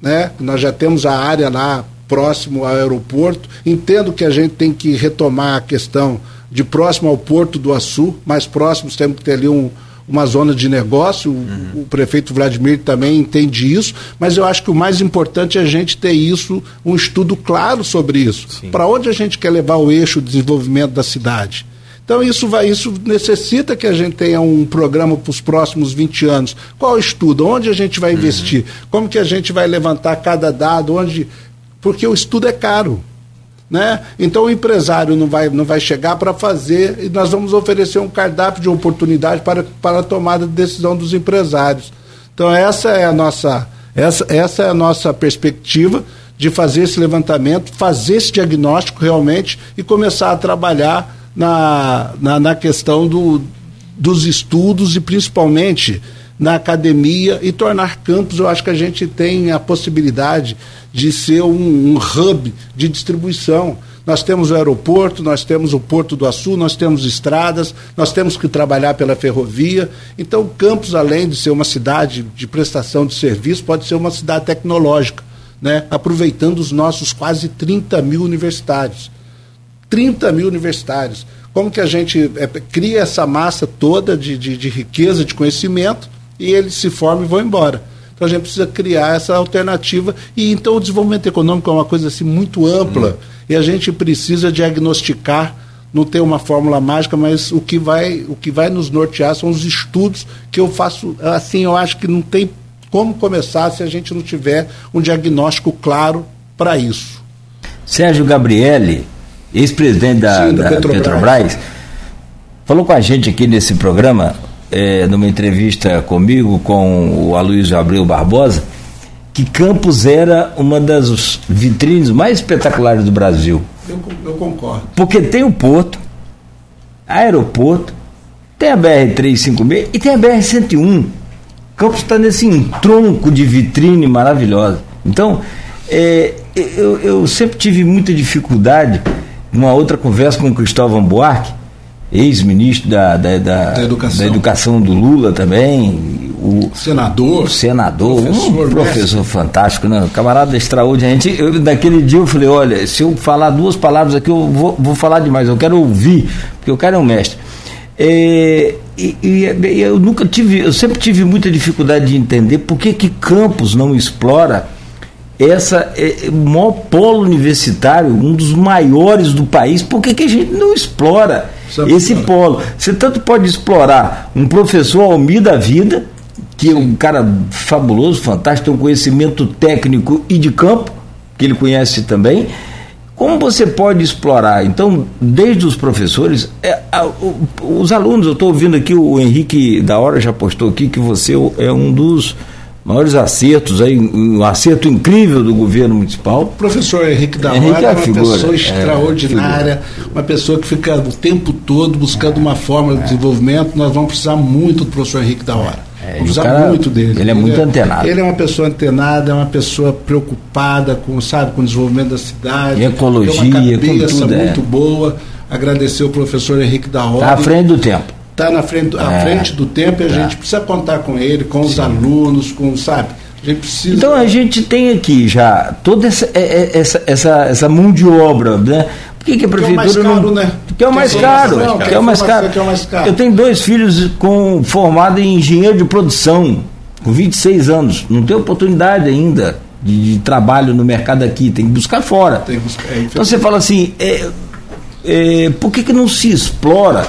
né, nós já temos a área lá próximo ao aeroporto. Entendo que a gente tem que retomar a questão de próximo ao Porto do Açu, mais próximos temos que ter ali um, uma zona de negócio. Uhum. O, prefeito Vladimir também entende isso, mas eu acho que o mais importante é a gente ter isso, um estudo claro sobre isso. Para onde a gente quer levar o eixo de desenvolvimento da cidade? Então isso vai, isso necessita que a gente tenha um programa para os próximos 20 anos. Qual estudo? Onde a gente vai uhum. investir? Como que a gente vai levantar cada dado? Onde? Porque o estudo é caro. Né? Então o empresário não vai, não vai chegar para fazer e nós vamos oferecer um cardápio de oportunidade para, para a tomada de decisão dos empresários. Então essa é a nossa, essa, essa é a nossa perspectiva de fazer esse levantamento, fazer esse diagnóstico realmente e começar a trabalhar na, na, na questão do, dos estudos e principalmente na academia e tornar campos, eu acho que a gente tem a possibilidade de ser um, um, hub de distribuição. Nós temos o aeroporto, nós temos o Porto do Açu, nós temos estradas, nós temos que trabalhar pela ferrovia. Então, Campos, além de ser uma cidade de prestação de serviço, pode ser uma cidade tecnológica, né? aproveitando os nossos quase 30 mil universitários. 30 mil universitários. Como que a gente é, cria essa massa toda de, de, de, riqueza, de conhecimento, e eles se formam e vão embora. Então a gente precisa criar essa alternativa. E então o desenvolvimento econômico é uma coisa assim muito ampla. Hum. E a gente precisa diagnosticar, não tem uma fórmula mágica, mas o que vai, o que vai nos nortear são os estudos que eu faço. Assim, eu acho que não tem como começar se a gente não tiver um diagnóstico claro para isso. Sérgio Gabriele, ex-presidente da, Sim, da Petrobras. Petrobras, falou com a gente aqui nesse programa, é, numa entrevista comigo, com o Aloysio Abreu Barbosa, que Campos era uma das vitrines mais espetaculares do Brasil. Eu, eu concordo. Porque tem o porto, aeroporto, tem a BR-356 e tem a BR-101. Campos está nesse tronco de vitrine maravilhosa. Então, é, eu, eu sempre tive muita dificuldade uma outra conversa com o Cristóvão Buarque, ex-ministro da, da, da, da, educação. da, educação. do Lula também, o senador, o senador, professor, um professor fantástico, né? camarada extraordinário. Eu, daquele dia eu falei, olha, se eu falar duas palavras aqui, eu vou, vou falar demais, eu quero ouvir, porque o cara é um mestre. É, e, e, eu nunca tive, eu sempre tive muita dificuldade de entender por que, que Campos não explora essa é, o maior polo universitário, um dos maiores do país, por que, que a gente não explora esse polo? Você tanto pode explorar um professor Almir da vida, que é um cara fabuloso, fantástico, tem um conhecimento técnico e de campo, que ele conhece também. Como você pode explorar? Então, desde os professores, é, a, os alunos, eu estou ouvindo aqui, o Henrique da Hora já postou aqui que você é um dos maiores acertos, aí, um acerto incrível do governo municipal. O professor Henrique da Hora é, é uma figura, pessoa é, extraordinária, é, uma pessoa que fica o tempo todo buscando uma forma de desenvolvimento. Nós vamos precisar muito do professor Henrique da Hora. É, Vamos usar muito dele. Ele é muito ele é, antenado. Ele é uma pessoa antenada, é uma pessoa preocupada com, sabe, com o desenvolvimento da cidade. E ecologia, tem uma cabeça tudo, é. muito é. boa. Agradecer o professor Henrique da Está à frente do tempo. Está na frente, à é. frente do tempo e a tá. gente precisa contar com ele, com os Sim. alunos, com, sabe? A gente precisa... Então a gente tem aqui já toda essa, essa, essa, essa mão de obra, né? que, que a prefeitura que é o mais caro, não... né? Que é o mais caro, não, que é o mais caro. Que é o mais caro. Eu tenho dois filhos com formado em engenheiro de produção, com 26 anos, não tem oportunidade ainda de, de trabalho no mercado aqui, tem que buscar fora. Que buscar, é, então você fala assim, é, é, por que, que não se explora?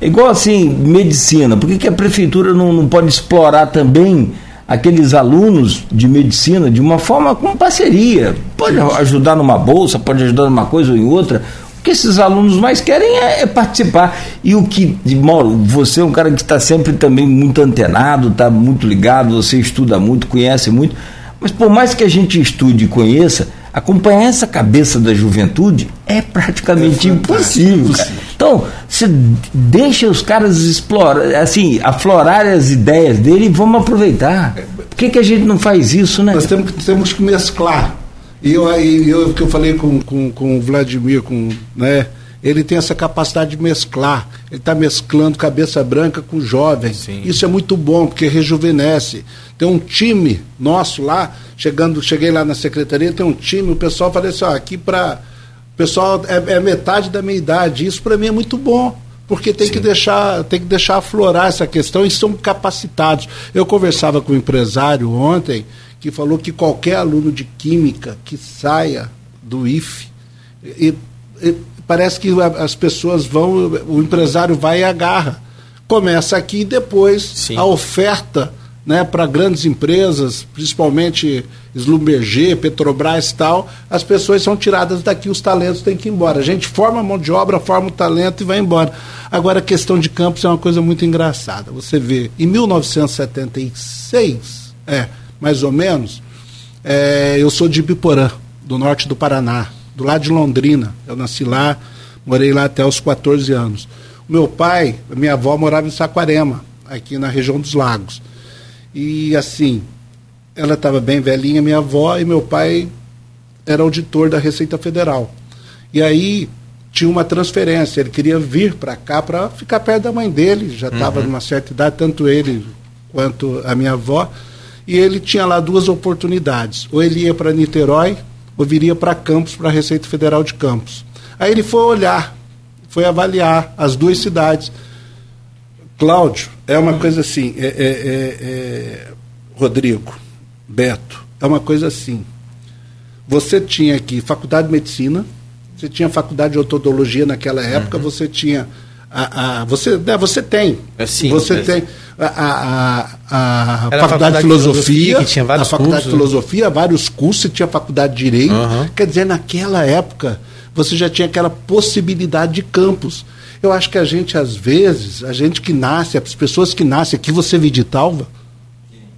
É igual assim, medicina, por que, que a prefeitura não, não pode explorar também aqueles alunos de medicina de uma forma com parceria. Pode ajudar numa bolsa, pode ajudar numa coisa ou em outra. O que esses alunos mais querem é, é participar. E o que, Mauro, você é um cara que está sempre também muito antenado, está muito ligado, você estuda muito, conhece muito. Mas por mais que a gente estude e conheça, acompanhar essa cabeça da juventude é praticamente é impossível. Então, você deixa os caras explorar, assim, aflorar as ideias dele e vamos aproveitar. Por que, que a gente não faz isso, né? Nós temos, temos que mesclar. E eu, eu, que eu falei com, com, com o Vladimir, com, né, ele tem essa capacidade de mesclar. Ele está mesclando cabeça branca com jovem. Sim. Isso é muito bom, porque rejuvenesce. Tem um time nosso lá, chegando, cheguei lá na secretaria, tem um time, o pessoal fala assim, ó, aqui para. O pessoal é, é, metade da minha idade. Isso para mim é muito bom. Porque tem que, deixar, tem que deixar aflorar essa questão e são capacitados. Eu conversava com um empresário ontem que falou que qualquer aluno de química que saia do IFE, e, e, parece que as pessoas vão, o empresário vai e agarra. Começa aqui e depois Sim. a oferta né, para grandes empresas, principalmente Slumberger, Petrobras e tal, as pessoas são tiradas daqui, os talentos têm que ir embora. A gente forma a mão de obra, forma o talento e vai embora. Agora, a questão de campos é uma coisa muito engraçada. Você vê, em 1976, é, mais ou menos, é, eu sou de Ibiporã, do norte do Paraná, do lado de Londrina. Eu nasci lá, morei lá até os 14 anos. O meu pai, minha avó morava em Saquarema, aqui na região dos Lagos. E assim, ela estava bem velhinha, minha avó, e meu pai era auditor da Receita Federal. E aí tinha uma transferência, ele queria vir para cá para ficar perto da mãe dele, já estava uhum. numa certa idade, tanto ele quanto a minha avó. E ele tinha lá duas oportunidades. Ou ele ia para Niterói, ou viria para Campos, para a Receita Federal de Campos. Aí ele foi olhar, foi avaliar as duas cidades. Cláudio, é uma coisa assim, é, é, é, é, Rodrigo, Beto, é uma coisa assim. Você tinha aqui faculdade de medicina, você tinha faculdade de odontologia naquela época, uhum. você tinha a, a, você, né, você tem. É, sim, você é, tem a, a, a, a faculdade, de filosofia, a faculdade cursos, de filosofia, vários cursos, você tinha faculdade de direito. Uhum. Quer dizer, naquela época, você já tinha aquela possibilidade de campus. Eu acho que a gente, às vezes, a gente que nasce, as pessoas que nascem aqui, você vê de Talva,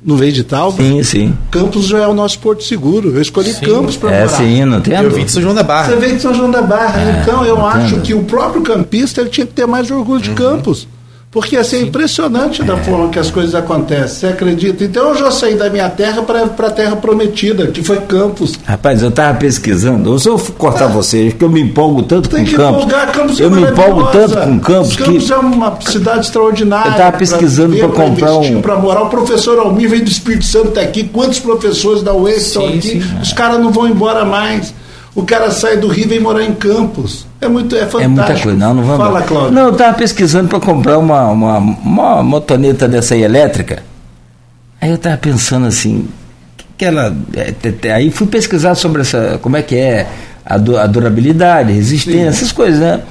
não veio de Talva? Sim, sim. Campos já é o nosso porto seguro. Eu escolhi sim. Campos para é, morar. Sim, não tem Eu vim de São João da Barra. Você veio de São João da Barra. É, então, eu acho que o próprio campista ele tinha que ter mais orgulho de uhum. Campos. Porque assim, é impressionante da forma que as coisas acontecem. Você acredita? Então eu já saí da minha terra para a terra prometida, que foi Campos. Rapaz, eu estava pesquisando. Se eu cortar ah, você, que eu me empolgo tanto com Campos. Empolgar, Campos eu é me empolgo tanto com Campos. Campos que... é uma cidade extraordinária. Eu estava pesquisando para comprar um. Para morar. O professor Almir vem do Espírito Santo está aqui. Quantos professores da UES estão aqui? Sim, Os caras não vão embora mais. O cara sai do Rio e vem morar em Campos. É muito, é fantástico. É muita coisa. Não, não vamos. Fala, Cláudio. Não, eu estava pesquisando para comprar uma, uma, uma motoneta dessa aí elétrica. Aí eu estava pensando assim, que ela, é, aí fui pesquisar sobre essa, como é que é a, a durabilidade, resistência, Sim. essas coisas, né?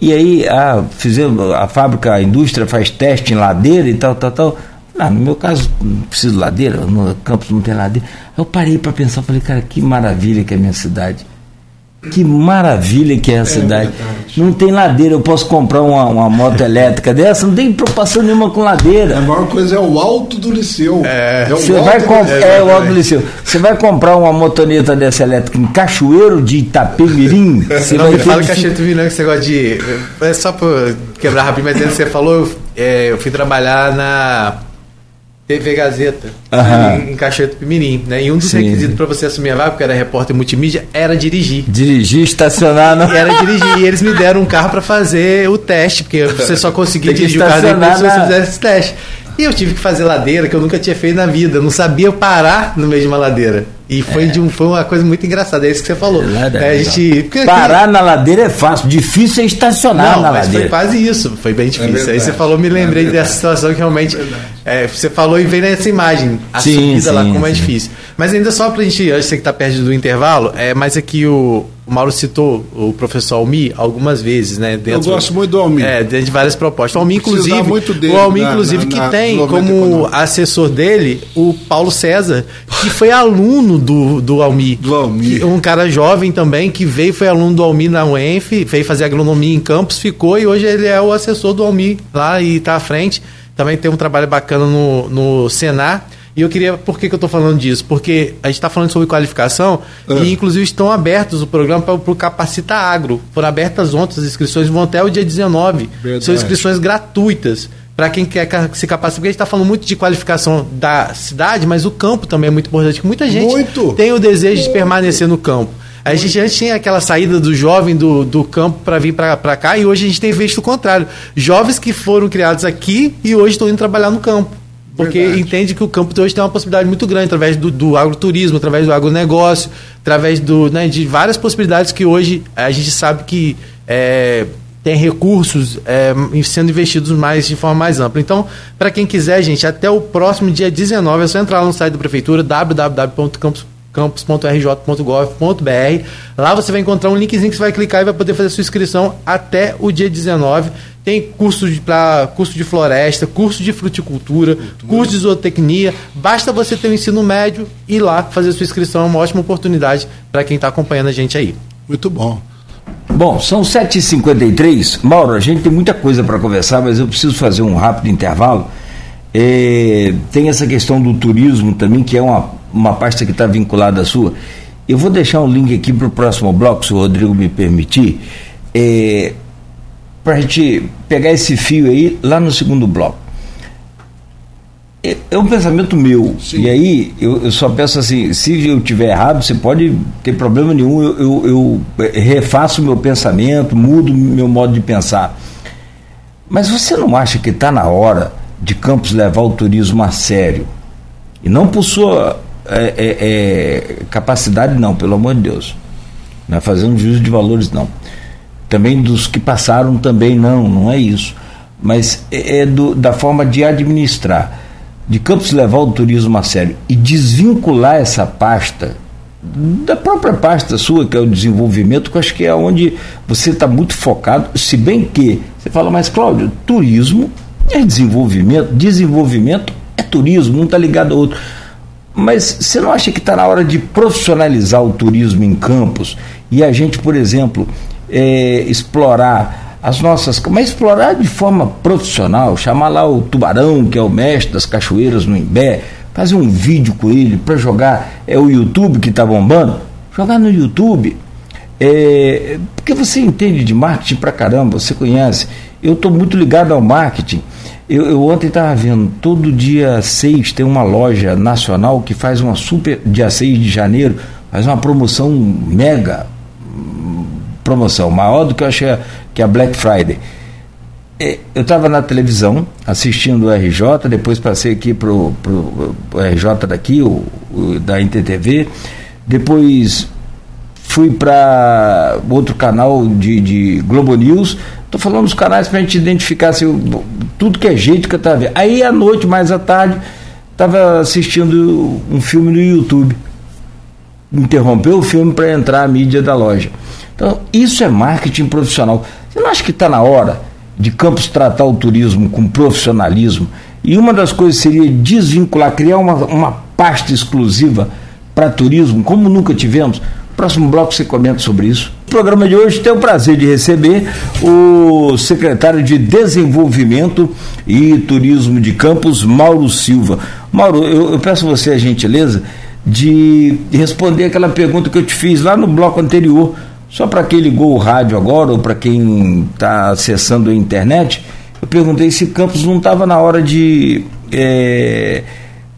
E aí a, fizemos, a fábrica, a indústria faz teste em ladeira e tal, tal, tal. Não, no meu caso, não preciso de ladeira, no campus não tem ladeira. Eu parei para pensar, falei, cara, que maravilha que é a minha cidade. Que maravilha que é a cidade. não tem ladeira, eu posso comprar uma, uma moto elétrica dessa, não tem preocupação nenhuma com ladeira. A maior coisa é o alto do liceu. É, você vai comp... é, o alto do liceu. Você vai comprar uma motoneta dessa elétrica em Cachoeiro de Itapemirim. <laughs> Você não, vai me fala Cachoeiro de Itapemirim, que você gosta de. É só para quebrar rapidinho, mas você falou, é, eu fui trabalhar na TV Gazeta, uhum. em, em Cachoeiro Pimirim, né? E um dos Sim. requisitos para você assumir a vaga, porque era repórter multimídia, era dirigir. Dirigir, estacionar, não. Era dirigir. E eles me deram um carro para fazer o teste, porque você só conseguia dirigir o carro depois se você fizesse esse teste. E eu tive que fazer ladeira que eu nunca tinha feito na vida. Eu não sabia parar no meio de uma ladeira. E foi, é. de um, foi uma coisa muito engraçada, é isso que você falou. É, a gente, Parar na ladeira é fácil, difícil é estacionar não, na mas ladeira. Foi quase isso, foi bem difícil. É Aí você falou, me lembrei é dessa situação que realmente é, você falou e veio nessa imagem, a sim, subida sim, lá como é sim. é difícil. Mas ainda só pra gente, antes de você que tá perto do intervalo, é, mas aqui o, o Mauro citou o professor Almi algumas vezes, né? Dentro, eu gosto muito do Almi. É, dentro de várias propostas. O Almi, inclusive, muito dele, o Almi, na, inclusive, na, que na, tem como assessor dele o Paulo César, que foi aluno do, do Almi. Do Almi. Um cara jovem também, que veio, foi aluno do Almi na UENF, veio fazer agronomia em Campos, ficou e hoje ele é o assessor do Almi lá e está à frente. Também tem um trabalho bacana no, no Senar. E eu queria, por que, que eu estou falando disso? Porque a gente está falando sobre qualificação e, ah. inclusive, estão abertos o programa para o Capacita Agro. Foram abertas ontem as inscrições, vão até o dia 19. Verdade. São inscrições gratuitas para quem quer se capacitar. Porque a gente está falando muito de qualificação da cidade, mas o campo também é muito importante. Muita gente muito. tem o desejo de permanecer no campo. A gente antes tinha aquela saída do jovem do, do campo para vir para cá e hoje a gente tem visto o contrário. Jovens que foram criados aqui e hoje estão indo trabalhar no campo porque Verdade. entende que o campo de hoje tem uma possibilidade muito grande através do, do agroturismo, através do agronegócio, através do, né, de várias possibilidades que hoje a gente sabe que é, tem recursos é, sendo investidos mais de forma mais ampla. Então, para quem quiser, gente, até o próximo dia 19 é só entrar no site da prefeitura www.campus.rj.gov.br. Lá você vai encontrar um linkzinho que você vai clicar e vai poder fazer sua inscrição até o dia 19. Tem curso de, pra, curso de floresta, curso de fruticultura, Cultura. curso de zootecnia. Basta você ter o um ensino médio e ir lá fazer sua inscrição. É uma ótima oportunidade para quem está acompanhando a gente aí. Muito bom. Bom, são 7h53. Mauro, a gente tem muita coisa para conversar, mas eu preciso fazer um rápido intervalo. É, tem essa questão do turismo também, que é uma, uma pasta que está vinculada à sua. Eu vou deixar um link aqui para o próximo bloco, se o Rodrigo me permitir. É, para a gente pegar esse fio aí lá no segundo bloco. É, é um pensamento meu. Sim. E aí eu, eu, só peço assim, se eu tiver errado, você pode ter problema nenhum, eu, eu, eu é, refaço meu pensamento, mudo meu modo de pensar. Mas você não acha que está na hora de Campos levar o turismo a sério? E não por sua é, é, é, capacidade, não, pelo amor de Deus. Não é fazer um juízo de valores, não também dos que passaram também não, não é isso. Mas é, é do, da forma de administrar, de Campos levar o turismo a sério e desvincular essa pasta da própria pasta sua, que é o desenvolvimento, que eu acho que é onde você está muito focado, se bem que você fala, mas Cláudio, turismo é desenvolvimento, desenvolvimento é turismo, um está ligado ao outro. Mas você não acha que está na hora de profissionalizar o turismo em campos e a gente, por exemplo, é, explorar as nossas. Mas explorar de forma profissional, chamar lá o tubarão, que é o mestre das cachoeiras no Imbé, fazer um vídeo com ele para jogar. É o YouTube que está bombando? Jogar no YouTube. É, porque você entende de marketing pra caramba, você conhece. Eu estou muito ligado ao marketing. Eu, eu ontem estava vendo, todo dia 6 tem uma loja nacional que faz uma super. Dia 6 de janeiro, faz uma promoção mega promoção, maior do que eu achei que a Black Friday. Eu estava na televisão assistindo o RJ, depois passei aqui para o RJ daqui, o, o, da NTTV, depois fui para outro canal de, de Globo News. Estou falando dos canais para a gente identificar assim, tudo que é jeito que eu estava vendo. Aí à noite, mais à tarde, estava assistindo um filme no YouTube. Interrompeu o filme para entrar a mídia da loja. Então, isso é marketing profissional. Você não acha que está na hora de Campos tratar o turismo com profissionalismo E uma das coisas seria desvincular, criar uma, uma pasta exclusiva para turismo, como nunca tivemos. Próximo bloco você comenta sobre isso. No programa de hoje tem o prazer de receber o secretário de Desenvolvimento e Turismo de Campos, Mauro Silva. Mauro, eu, eu peço você a gentileza de responder aquela pergunta que eu te fiz lá no bloco anterior. Só para quem ligou o rádio agora ou para quem está acessando a internet, eu perguntei se Campos não estava na hora de é,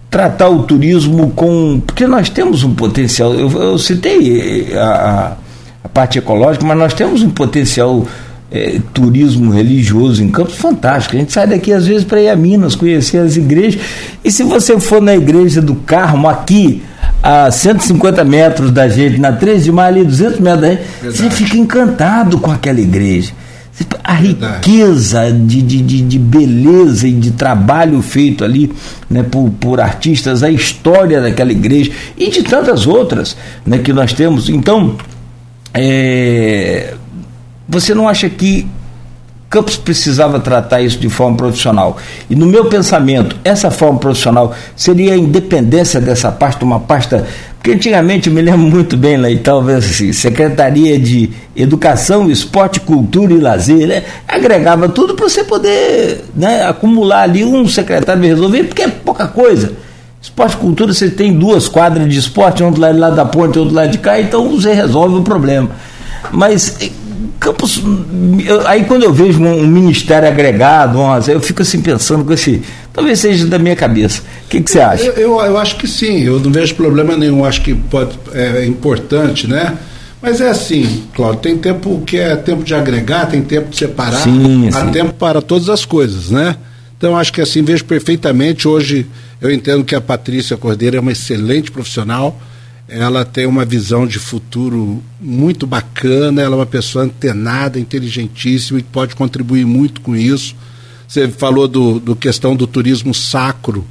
tratar o turismo com. Porque nós temos um potencial. Eu, eu citei a, a, parte ecológica, mas nós temos um potencial é, turismo religioso em Campos fantástico. A gente sai daqui às vezes para ir a Minas, conhecer as igrejas. E se você for na igreja do Carmo, aqui, a 150 metros da gente, na 13 de maio, ali, 200 metros da gente, Verdade. você fica encantado com aquela igreja. A riqueza de, de, de, de, beleza e de trabalho feito ali né, por, por artistas, a história daquela igreja e de tantas outras né, que nós temos. Então, é, você não acha que Campos precisava tratar isso de forma profissional. E no meu pensamento, essa forma profissional seria a independência dessa pasta, uma pasta. Porque antigamente eu me lembro muito bem lá e talvez assim, Secretaria de Educação, Esporte, Cultura e Lazer, né? agregava tudo para você poder né, acumular ali um secretário resolver, porque é pouca coisa. Esporte cultura, você tem duas quadras de esporte, um do lado, da ponte, outro do lado de cá, então você resolve o problema. Mas Campos, eu, aí quando eu vejo um, um ministério agregado, eu fico assim pensando com esse. Talvez seja da minha cabeça. O que, que você acha? Eu, eu, eu, acho que sim, eu não vejo problema nenhum, acho que pode, é importante, né? Mas é assim, Cláudio, tem tempo que é tempo de agregar, tem tempo de separar, sim, há sim. tempo para todas as coisas, né? Então acho que assim, vejo perfeitamente. Hoje eu entendo que a Patrícia Cordeiro é uma excelente profissional ela tem uma visão de futuro muito bacana, ela é uma pessoa antenada, inteligentíssima e pode contribuir muito com isso. Você falou do, do questão do turismo sacro,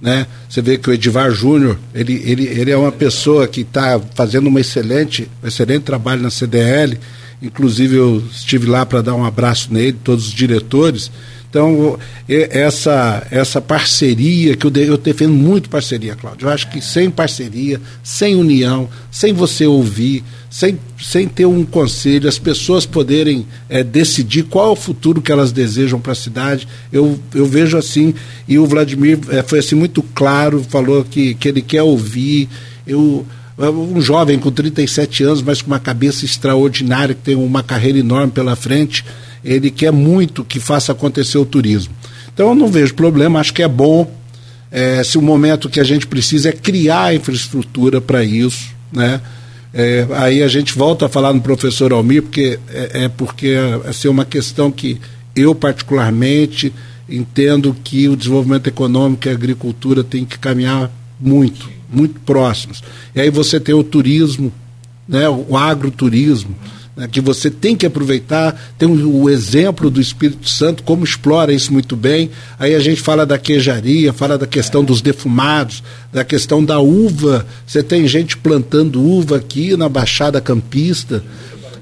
né? Você vê que o Edivar Júnior, ele, ele, ele é uma pessoa que está fazendo uma excelente, um excelente trabalho na CDL, inclusive eu estive lá para dar um abraço nele, todos os diretores, então, essa, essa parceria, que eu, eu defendo muito parceria, Cláudio. Eu acho que sem parceria, sem união, sem você ouvir, sem, sem ter um conselho, as pessoas poderem é, decidir qual é o futuro que elas desejam para a cidade, eu, eu vejo assim, e o Vladimir é, foi assim muito claro, falou que, que ele quer ouvir. Eu, um jovem com 37 anos, mas com uma cabeça extraordinária, que tem uma carreira enorme pela frente ele quer muito que faça acontecer o turismo. Então eu não vejo problema, acho que é bom. É, se o momento que a gente precisa é criar infraestrutura para isso, né? É, aí a gente volta a falar no professor Almir, porque é, é porque é, assim, uma questão que eu particularmente entendo que o desenvolvimento econômico e a agricultura tem que caminhar muito, muito próximos. E aí você tem o turismo, né, o agroturismo, né, que você tem que aproveitar. Tem o, o, exemplo do Espírito Santo, como explora isso muito bem. Aí a gente fala da queijaria, fala da questão dos defumados, da questão da uva. Você tem gente plantando uva aqui na Baixada Campista,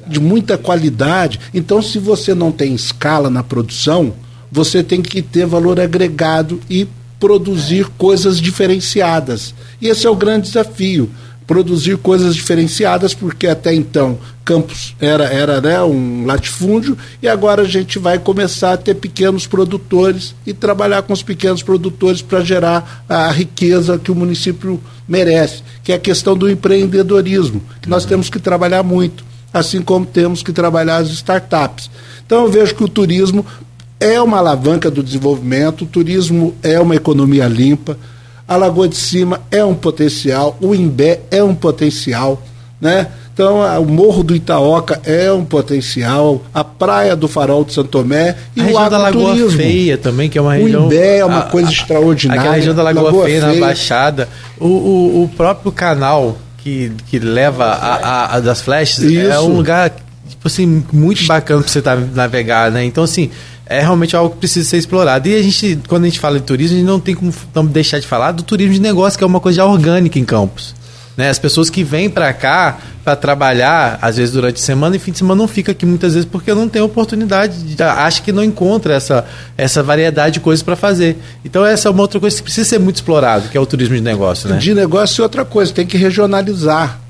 de muita qualidade. Então, se você não tem escala na produção, você tem que ter valor agregado e produzir coisas diferenciadas. E esse é o grande desafio produzir coisas diferenciadas, porque até então Campos era, era né, um latifúndio e agora a gente vai começar a ter pequenos produtores e trabalhar com os pequenos produtores para gerar a riqueza que o município merece, que é a questão do empreendedorismo, que nós uhum. temos que trabalhar muito, assim como temos que trabalhar as startups. Então eu vejo que o turismo é uma alavanca do desenvolvimento, o turismo é uma economia limpa, a Lagoa de Cima é um potencial, o Imbé é um potencial, né? Então, o Morro do Itaoca é um potencial, a Praia do Farol de Santo Tomé e a o região da Lagoa Turismo. Feia também, que é uma região... O Imbé é uma a, coisa a, extraordinária. A região da Lagoa, Lagoa Feia, Feia, na Baixada. O, o, o, próprio canal que, que leva a, a das flechas é Isso. é um lugar, tipo assim, muito bacana para você tá, navegar, né? Então, assim é realmente algo que precisa ser explorado. E a gente, quando a gente fala de turismo, a gente não tem como deixar de falar do turismo de negócio, que é uma coisa orgânica em Campos. Né? As pessoas que vêm para cá para trabalhar, às vezes durante a semana e fim de semana não fica aqui muitas vezes porque não tem oportunidade, de, que não encontra essa, essa variedade de coisas para fazer. Então essa é uma outra coisa que precisa ser muito explorado, que é o turismo de negócio, né? De negócio é outra coisa, tem que regionalizar.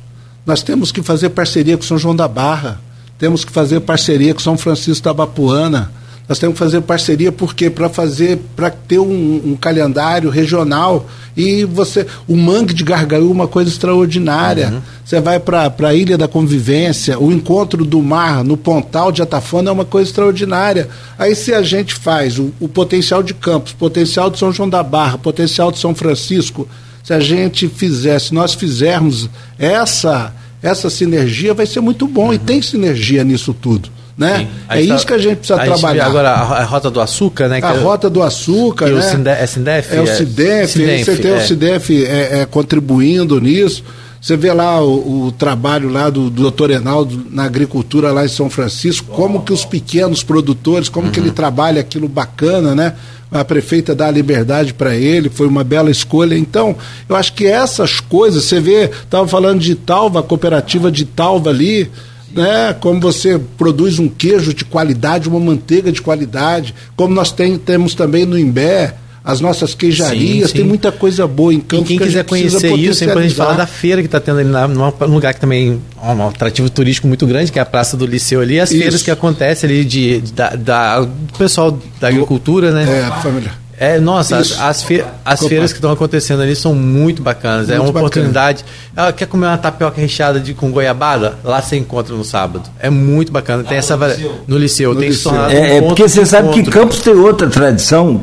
Nós temos que fazer parceria com São João da Barra, temos que fazer parceria com São Francisco da Bapuana, nós temos que fazer parceria porque para fazer, para ter um, um, calendário regional e você, o mangue de Gargaú é uma coisa extraordinária. Uhum. Você vai para a Ilha da Convivência, o encontro do mar no Pontal de Atafona é uma coisa extraordinária. Aí se a gente faz o, o potencial de Campos, potencial de São João da Barra, potencial de São Francisco, se a gente fizesse, nós fizermos essa essa sinergia, vai ser muito bom uhum. e tem sinergia nisso tudo. Né? É isso que a gente precisa trabalhar. agora a, a, Rota do Açúcar, né? a é, Rota do Açúcar, né? O Cinde, é? É o Cidef, você tem é. o Cidef é, é, contribuindo nisso. Você vê lá o, o trabalho lá do, do doutor Enaldo na agricultura lá em São Francisco, como que os pequenos produtores, como uhum. que ele uhum. trabalha aquilo bacana, né? A prefeita dá a liberdade para ele, foi uma bela escolha. Então, eu acho que essas coisas, você vê, estava falando de Talva, a cooperativa de Talva ali, né? Como você produz um queijo de qualidade, uma manteiga de qualidade, como nós tem, temos também no Imbé, as nossas queijarias, sim, sim. tem muita coisa boa em Campos. E quem que quiser conhecer isso, sempre a gente fala da feira que está tendo ali na, num lugar que também é um atrativo turístico muito grande, que é a Praça do Liceu ali, as isso. feiras que acontecem ali de, da, da, do pessoal da agricultura, né? É, família. É, nossa, as, as, fe as feiras que estão acontecendo ali são muito bacanas. Muito é uma bacana. oportunidade. Ela quer comer uma tapioca recheada de, com goiabada? Lá você encontra no sábado. É muito bacana. Tem ah, essa no liceu. No liceu. No tem liceu. que é, é porque você sabe que Campos tem outra tradição.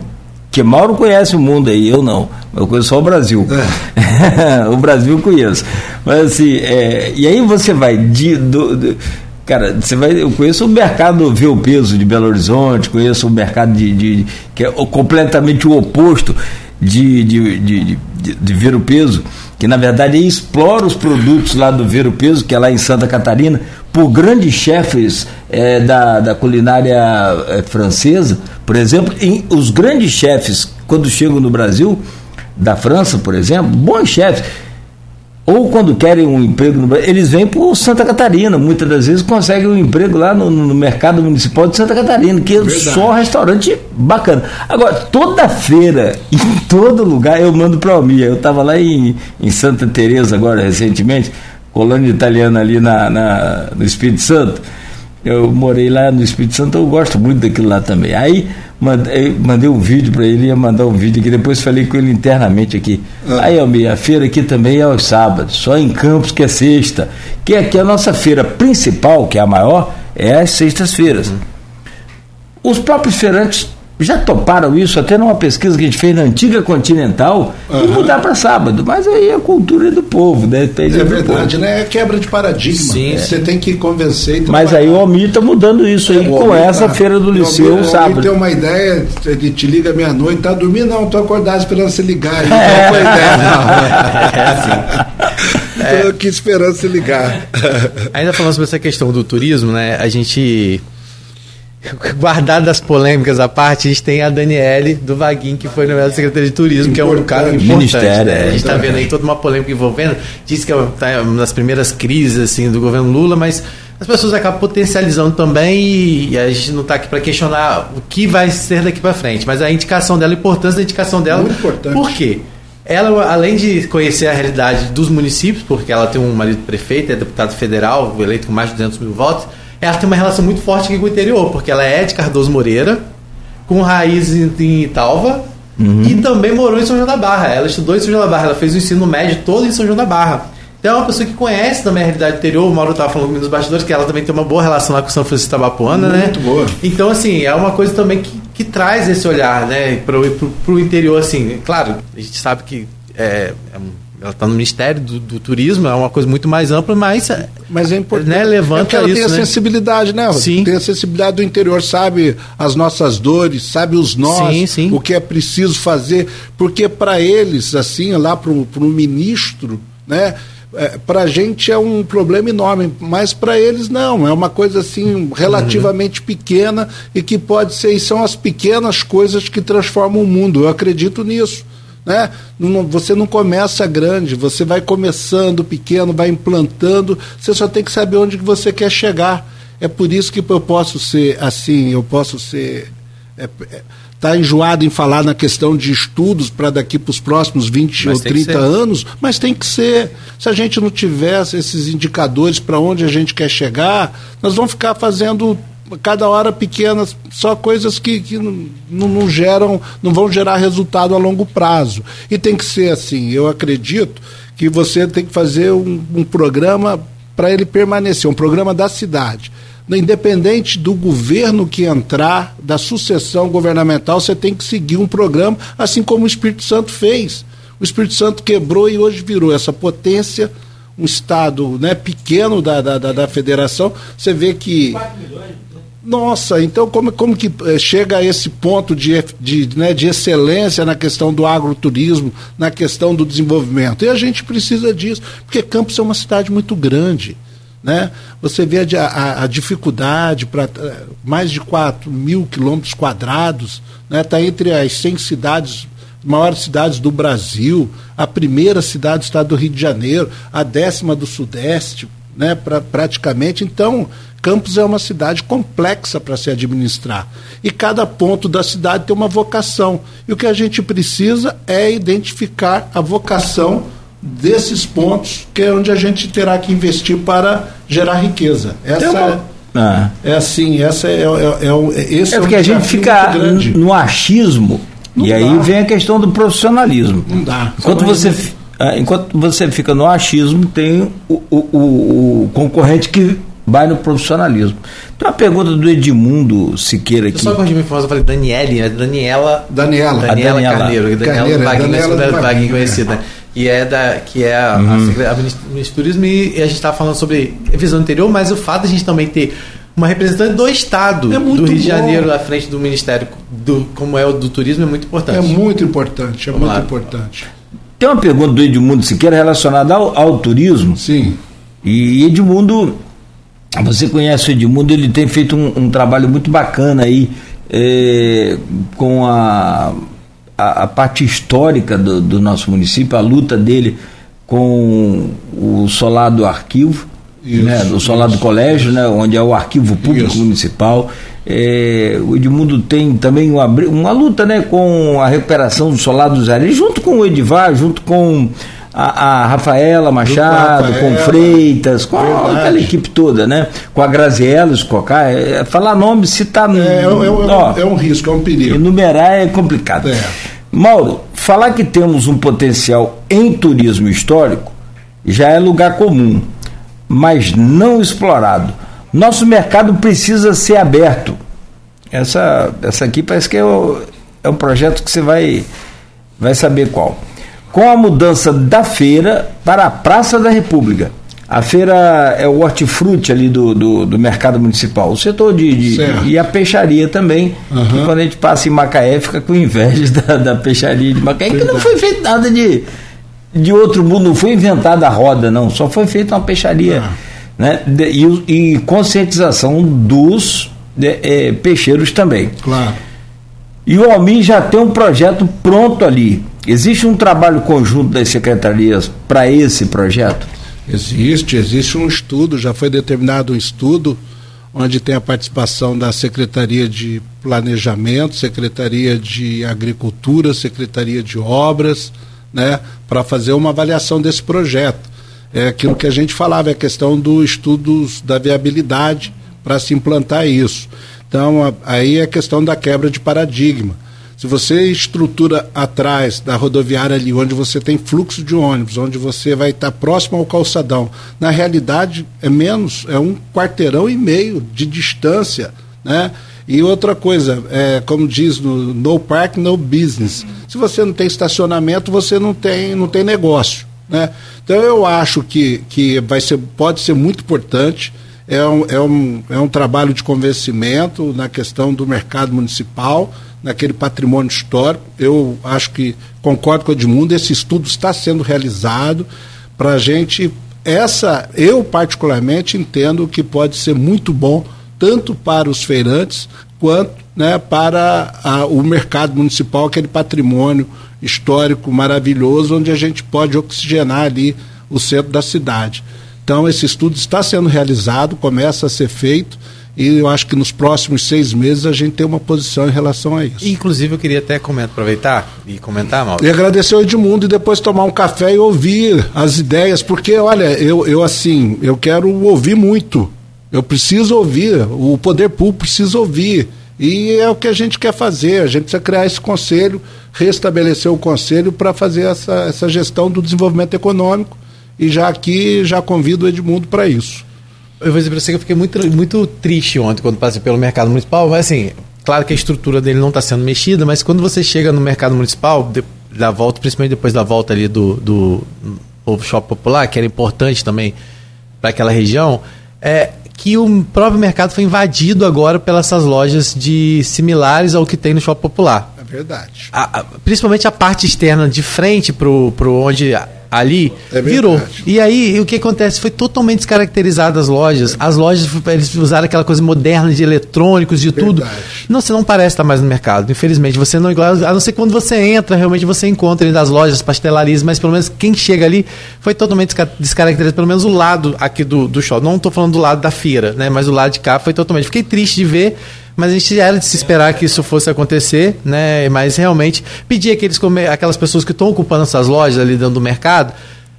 Que Mauro conhece o mundo aí, eu não. Eu conheço só o Brasil. É. <laughs> o Brasil eu conheço. Mas assim, é, e aí você vai de, do, do Cara, você vai, eu conheço o mercado ver o peso de Belo Horizonte, conheço o mercado de, de que é completamente o oposto de, de, de, de, de ver o peso, que na verdade explora os produtos lá do ver o peso, que é lá em Santa Catarina, por grandes chefes é, da, da culinária é, francesa, por exemplo, em, os grandes chefes, quando chegam no Brasil, da França, por exemplo, bons chefes, ou quando querem um emprego no Brasil, eles vêm por Santa Catarina, muitas das vezes conseguem um emprego lá no, no mercado municipal de Santa Catarina, que é Verdade. só um restaurante bacana. Agora, toda feira, <laughs> em todo lugar, eu mando para o Almir. Eu estava lá em, em Santa Teresa agora recentemente, colônia italiana ali na, na, no Espírito Santo. Eu morei lá no Espírito Santo, eu gosto muito daquilo lá também. Aí mandei, mandei um vídeo para ele, ia mandar um vídeo aqui, depois falei com ele internamente aqui. Ah. Aí, Almir, a feira aqui também é aos sábados, só em Campos que é sexta. Que aqui a nossa feira principal, que é a maior, é às sextas-feiras. Uhum. Os próprios feirantes já toparam isso até numa pesquisa que a gente fez na antiga Continental uhum. e mudar para sábado. Mas aí é a cultura do povo, né? Depende é verdade, né? É quebra de paradigma. Sim, Você tem que convencer. Mas aí o Almir está mudando isso aí é, com essa tá. feira do Liceu Almir, sábado. tem uma ideia, ele te liga meia-noite, tá dormindo? Não, tô acordado esperando você ligar. <laughs> Não é. uma ideia, não. <laughs> É assim. É. Tô aqui esperando você ligar. Ainda falando sobre essa questão do turismo, né? A gente <laughs> guardado das polêmicas à parte, a gente tem a Daniele do Vaguinho, que foi nomeada Secretaria de Turismo, que é um cara importante. Ministério, né? A gente está vendo aí toda uma polêmica envolvendo. Diz que é tá uma das primeiras crises assim, do governo Lula, mas as pessoas acabam potencializando também e a gente não está aqui para questionar o que vai ser daqui para frente. Mas a indicação dela, a importância da indicação dela. Muito importante. Por quê? Ela, além de conhecer a realidade dos municípios, porque ela tem um marido prefeito, é deputado federal, eleito com mais de 200 mil votos, ela tem uma relação muito forte aqui com o interior, porque ela é de Cardoso Moreira, com raiz em, Italva, uhum. e também morou em São João da Barra. Ela estudou em São João da Barra, ela fez o ensino médio todo em São João da Barra. Então é uma pessoa que conhece também a realidade interior. O Mauro estava falando comigo nos bastidores que ela também tem uma boa relação lá com São Francisco Tabapuana, né? Muito boa. Então, assim, é uma coisa também que, que traz esse olhar, né, para o interior, assim. Claro, a gente sabe que é, é um ela está no Ministério do, do, Turismo, é uma coisa muito mais ampla, mas, mas é importante. Né, levanta é ela isso, tem a né? sensibilidade, né? Sim. Tem a sensibilidade do interior, sabe as nossas dores, sabe os nós, sim, sim. o que é preciso fazer, porque para eles, assim, lá para o ministro, né? É, para a gente é um problema enorme, mas para eles não, é uma coisa assim relativamente uhum. pequena e que pode ser, e são as pequenas coisas que transformam o mundo, eu acredito nisso Né? Você não começa grande, você vai começando pequeno, vai implantando, você só tem que saber onde você quer chegar. É por isso que eu posso ser assim, eu posso ser. É, é, tá enjoado em falar na questão de estudos para daqui para os próximos 20 mas ou 30 anos, mas tem que ser. Se a gente não tivesse esses indicadores para onde a gente quer chegar, nós vamos ficar fazendo cada hora pequenas, só coisas que, que não, não, geram, não vão gerar resultado a longo prazo. E tem que ser assim, eu acredito que você tem que fazer um, um programa para ele permanecer, um programa da cidade. Independente do governo que entrar, da sucessão governamental, você tem que seguir um programa, assim como o Espírito Santo fez. O Espírito Santo quebrou e hoje virou essa potência um estado né, pequeno da, da, da, da federação, você vê que. 4 milhões nossa, então como, como que eh, chega a esse ponto de, de, né, de excelência na questão do agroturismo, na questão do desenvolvimento? E a gente precisa disso, porque Campos é uma cidade muito grande. Né? Você vê a, a, a dificuldade para eh, mais de 4 mil quilômetros quadrados, está né? Entre as 100 cidades, maiores cidades do Brasil, a primeira cidade do estado do Rio de Janeiro, a décima do Sudeste, né? Pra, praticamente. Então, Campos é uma cidade complexa para se administrar. E cada ponto da cidade tem uma vocação. E o que a gente precisa é identificar a vocação desses pontos, que é onde a gente terá que investir para gerar riqueza. Essa é, ah. é assim, essa é, é, é, é esse é porque é um a gente fica no achismo Não e dá. aí vem a questão do profissionalismo. Não dá. Enquanto você enquanto você fica no achismo, tem o, o, o, o concorrente que vai no profissionalismo. Tem uma pergunta do Edmundo Siqueira aqui. Eu só quando me informação, eu falei Daniele, né? Daniela. Daniela. Daniela, Daniela Carneiro. Daniela Vaguinho, Vaguinho conhecida. E é da que é a, uhum. a, a Ministro do Turismo e a gente estava falando sobre a visão anterior, mas o fato de a gente também ter uma representante do Estado é do Rio bom. de Janeiro à frente do Ministério do, como é o do turismo é muito importante. É muito importante, é Vamos muito lá. importante. Tem uma pergunta do Edmundo Siqueira relacionada ao, ao turismo. Sim. E Edmundo você conhece o Edmundo, ele tem feito um, um trabalho muito bacana aí é, com a, a, a, parte histórica do, do, nosso município, a luta dele com o solar do arquivo, isso, né, o solar isso, do colégio, isso. né, onde é o arquivo público municipal. É, o Edmundo tem também uma, uma luta né, com a recuperação do solar dos areias, junto com o Edivar, junto com a, a Rafaela Machado, Rafaela, com Freitas, com verdade. aquela equipe toda, né? Com a Graziela Escocá. É, é, falar nome, citar. Tá é, é, ó, é, um risco, é um perigo. Enumerar é complicado. É. Mauro, falar que temos um potencial em turismo histórico já é lugar comum, mas não explorado. Nosso mercado precisa ser aberto. Essa, essa aqui parece que é, o, é um projeto que você vai, vai saber qual com a mudança da feira para a Praça da República. A feira é o hortifruti ali do, do, do mercado municipal, o setor de. de e a peixaria também. Uhum. Que quando a gente passa em Macaé, fica com inveja <laughs> da, da peixaria de Macaé, que não foi feito nada de, de outro mundo, não foi inventada a roda, não, só foi feita uma peixaria. Ah. Né? De, e, e, conscientização dos de, é, peixeiros também. Claro. E o Almin já tem um projeto pronto ali Existe um trabalho conjunto das secretarias para esse projeto? Existe, existe um estudo, já foi determinado um estudo onde tem a participação da Secretaria de Planejamento, Secretaria de Agricultura, Secretaria de Obras, né, para fazer uma avaliação desse projeto. É aquilo que a gente falava, é a questão do estudo da viabilidade para se implantar isso. Então, aí é a questão da quebra de paradigma. Se você estrutura atrás da rodoviária ali, onde você tem fluxo de ônibus, onde você vai estar próximo ao calçadão, na realidade é menos, é um quarteirão e meio de distância, né? E outra coisa, é, como diz no no park, no business. Se você não tem estacionamento, você não tem, não tem negócio. Né? Então eu acho que, que vai ser, pode ser muito importante. É um, é, um, é um trabalho de convencimento na questão do mercado municipal naquele patrimônio histórico. Eu acho que concordo com o Edmundo, esse estudo está sendo realizado para a gente. Essa, eu particularmente entendo que pode ser muito bom, tanto para os feirantes quanto né, para a, o mercado municipal, aquele patrimônio histórico maravilhoso, onde a gente pode oxigenar ali o centro da cidade. Então, esse estudo está sendo realizado, começa a ser feito, e eu acho que nos próximos seis meses a gente tem uma posição em relação a isso. Inclusive, eu queria até comentar, aproveitar e comentar, Mauro. E agradecer ao Edmundo e depois tomar um café e ouvir as ideias, porque, olha, eu, eu assim, eu quero ouvir muito. Eu preciso ouvir, o poder público precisa ouvir. E é o que a gente quer fazer. A gente precisa criar esse conselho, restabelecer o conselho para fazer essa, essa gestão do desenvolvimento econômico. E já aqui já convido o Edmundo para isso. Eu vou dizer para você que eu fiquei muito, muito triste ontem quando passei pelo mercado municipal, mas assim, claro que a estrutura dele não está sendo mexida, mas quando você chega no mercado municipal, de, da volta, principalmente depois da volta ali do, do, do shopping popular, que era importante também para aquela região, é que o próprio mercado foi invadido agora pelas essas lojas de similares ao que tem no shopping popular. É verdade. A, a, principalmente a parte externa de frente para onde ali, é virou. E aí, o que acontece? Foi totalmente descaracterizado as lojas. As lojas, eles usaram aquela coisa moderna de eletrônicos, de verdade. tudo. Não, você não parece estar mais no mercado, infelizmente. Você não igual, a não ser quando você entra, realmente você encontra das lojas, pastelarias, mas pelo menos quem chega ali foi totalmente descaracterizado, pelo menos o lado aqui do, do shopping. Não estou falando do lado da feira, né? Mas o lado de cá foi totalmente. Fiquei triste de ver mas a gente era de se esperar que isso fosse acontecer, né? Mas realmente pedir aqueles aquelas pessoas que estão ocupando essas lojas ali dentro do mercado,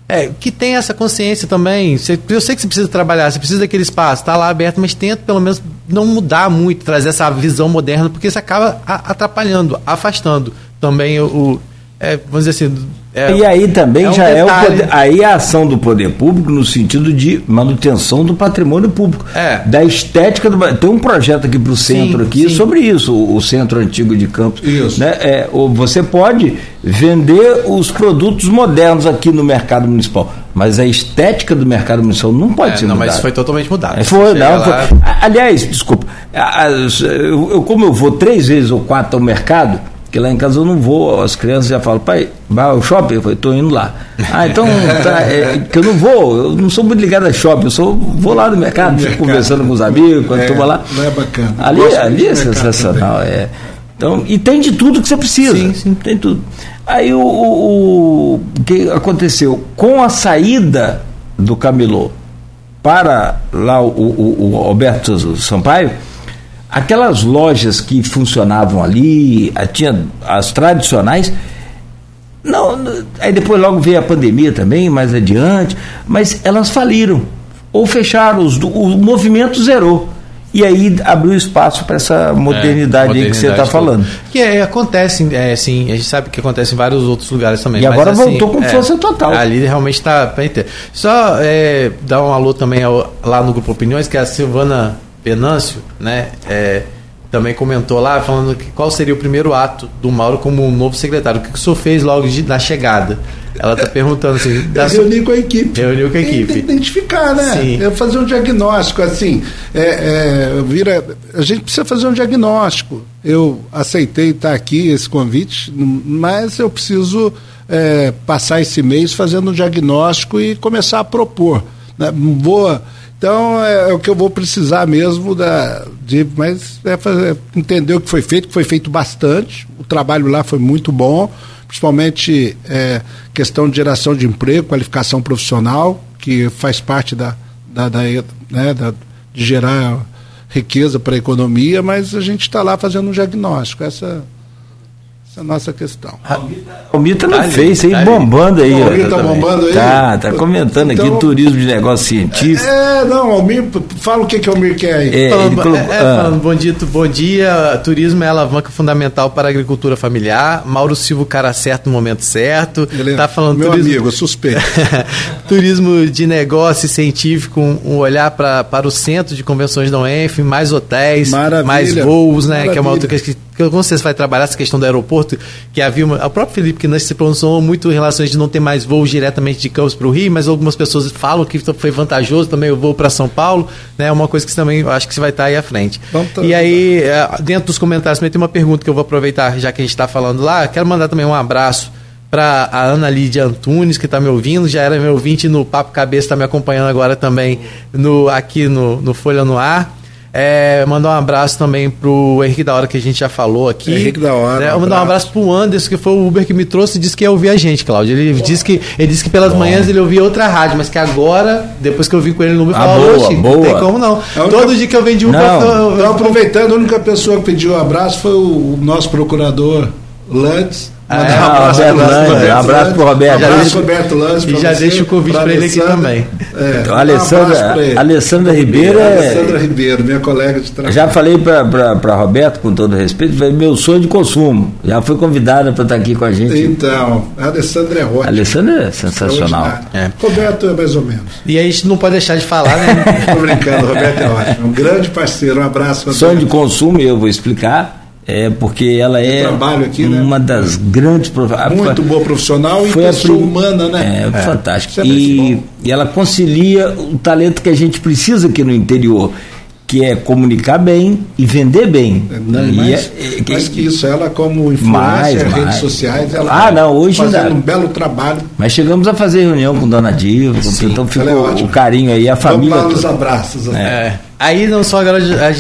é, que tem essa consciência também. Eu sei que você precisa trabalhar, você precisa daquele espaço, está lá aberto, mas tenta pelo menos não mudar muito, trazer essa visão moderna, porque isso acaba atrapalhando, afastando também o é, vamos dizer assim, é, e aí também é um já detalhe. é o poder, aí a ação do poder público no sentido de manutenção do patrimônio público, é. da estética do tem um projeto aqui para o centro sim, aqui sim. sobre isso, o, o, centro antigo de Campos, isso. né? É, você pode vender os produtos modernos aqui no mercado municipal, mas a estética do mercado municipal não pode é, ser não, mudada. Mas foi totalmente mudado. Foi, não, foi. Aliás, desculpa, eu, como eu vou três vezes ou quatro ao mercado porque lá em casa eu não vou, as crianças já falam, pai, vai ao shopping? Eu falei, estou indo lá. Ah, então, <laughs> tá, é, que eu não vou, eu não sou muito ligado a shopping, eu sou, vou lá no mercado, fico conversando com os amigos, quando é, lá. Não é bacana. Ali, ali é sensacional, é. Então, e tem de tudo que você precisa. Sim, sim. Tem tudo. Aí o, o, o que aconteceu? Com a saída do Camilô para lá o, o, o Alberto Sampaio, aquelas lojas que funcionavam ali, tinha as tradicionais, não, aí depois logo veio a pandemia também, mais adiante, mas elas faliram ou fecharam, os, o movimento zerou. E aí abriu espaço para essa modernidade, é, modernidade, aí que você está falando. Que é, acontece, é, assim, a gente sabe que acontece em vários outros lugares também. E agora mas, voltou assim, com é, força total. Ali realmente está. Só é, dar um alô também ao, lá no Grupo Opiniões, que é a Silvana Venâncio, né, é, também comentou lá, falando que qual seria o primeiro ato do Mauro como um novo secretário. O que, que o senhor fez logo de, na chegada? Ela está perguntando assim. <laughs> Da reunir com a equipe. Reunir com a equipe. Tem que identificar, né? Sim. Eu fazer um diagnóstico, assim. É, é, vira, a gente precisa fazer um diagnóstico. Eu aceitei estar aqui, esse convite, mas eu preciso é, passar esse mês fazendo um diagnóstico e começar a propor. Né? Vou então é, é, o que eu vou precisar mesmo da, de, mas é fazer, entender o que foi feito, que foi feito bastante. O trabalho lá foi muito bom, principalmente é, questão de geração de emprego, qualificação profissional, que faz parte da, da, da, né, da de gerar riqueza para a economia, mas a gente está lá fazendo um diagnóstico. Essa essa é a nossa questão. O Mita tá Face aí, tá bombando aí. O Almir tá bombando aí? Tá, tá comentando então, aqui turismo de negócio científico. É, não, Almir, fala o que, que o Almir quer aí. É, falando, colocou, é, é, ah. falando, bom dia, bom dia, turismo é alavanca fundamental para a agricultura familiar, Mauro Silva, o cara certo no momento certo, Ele, tá falando meu turismo, amigo, suspeito. <laughs> turismo de negócio científico, um, olhar pra, para o centro de convenções da UENF, mais hotéis, Maravilha. mais voos, né, Maravilha. que é uma outra questão que como você vai trabalhar essa questão do aeroporto, que havia uma, o próprio Felipe que se pronunciou muito em relação a de não ter mais voos diretamente de Campos para o Rio, mas algumas pessoas falam que foi vantajoso também o voo para São Paulo, né? É uma coisa que também acho que você vai estar aí à frente. e aí, é, dentro dos comentários também tem uma pergunta que eu vou aproveitar, já que a gente está falando lá, quero mandar também um abraço para a Ana Lídia Antunes, que está me ouvindo, já era meu ouvinte no Papo Cabeça, está me acompanhando agora também no, aqui no, no Folha no Ar. É, mandar um abraço também pro Henrique da Hora que a gente já falou aqui. Henrique da Hora, Né? um Mandar um abraço. pro Anderson, que foi o Uber que me trouxe e disse que ia ouvir a gente, Cláudio. Ele disse que, ele disse que pelas manhãs ele ouvia outra rádio, mas que agora, depois que eu vim com ele no Uber, Ah, falou, boa, "Oxi, não boa. tem como não. É única- Todo dia que eu venho de Uber, Não. eu tô- eu- Então, aproveitando, a única pessoa que pediu um abraço foi o nosso procurador Landes. Ah, Mandar é? um abraço Roberto pro Landes, Landes. abraço pro Roberto. Um abraço, Já Roberto Landes. e já deixa o convite pra ele aqui também. É, Então, um Alessandra- abraço pra ele. Alessandra Ribeiro é- Alessandra Ribeiro, minha colega de trabalho. Já falei para Roberto, com todo respeito, foi meu sonho de consumo. Já foi convidada para estar aqui com a gente. Então, a Alessandra é A ótima. Alessandra é sensacional. extraordinária. Roberto é mais ou menos. E aí a gente não pode deixar de falar, né? <laughs> Tô brincando, Roberto é ótimo. Um grande parceiro, um abraço. Roberto. Sonho de consumo, eu vou explicar, é porque ela é trabalho aqui, né? uma das grandes Muito boa profissional e Foi a pessoa prim- humana, né? É, fantástico. É muito E, e ela concilia o talento que a gente precisa aqui no interior, que é comunicar bem e vender bem. Não, E mais, é- é- mais que isso, ela como influência, Mais, redes mais. sociais, ela Ah, não, hoje fazendo ainda- um belo trabalho. Mas chegamos a fazer reunião com Dona Diva, Sim, então ficou ela é o carinho aí, a família. Vamos lá nos abraços. né? É. Aí não só agora a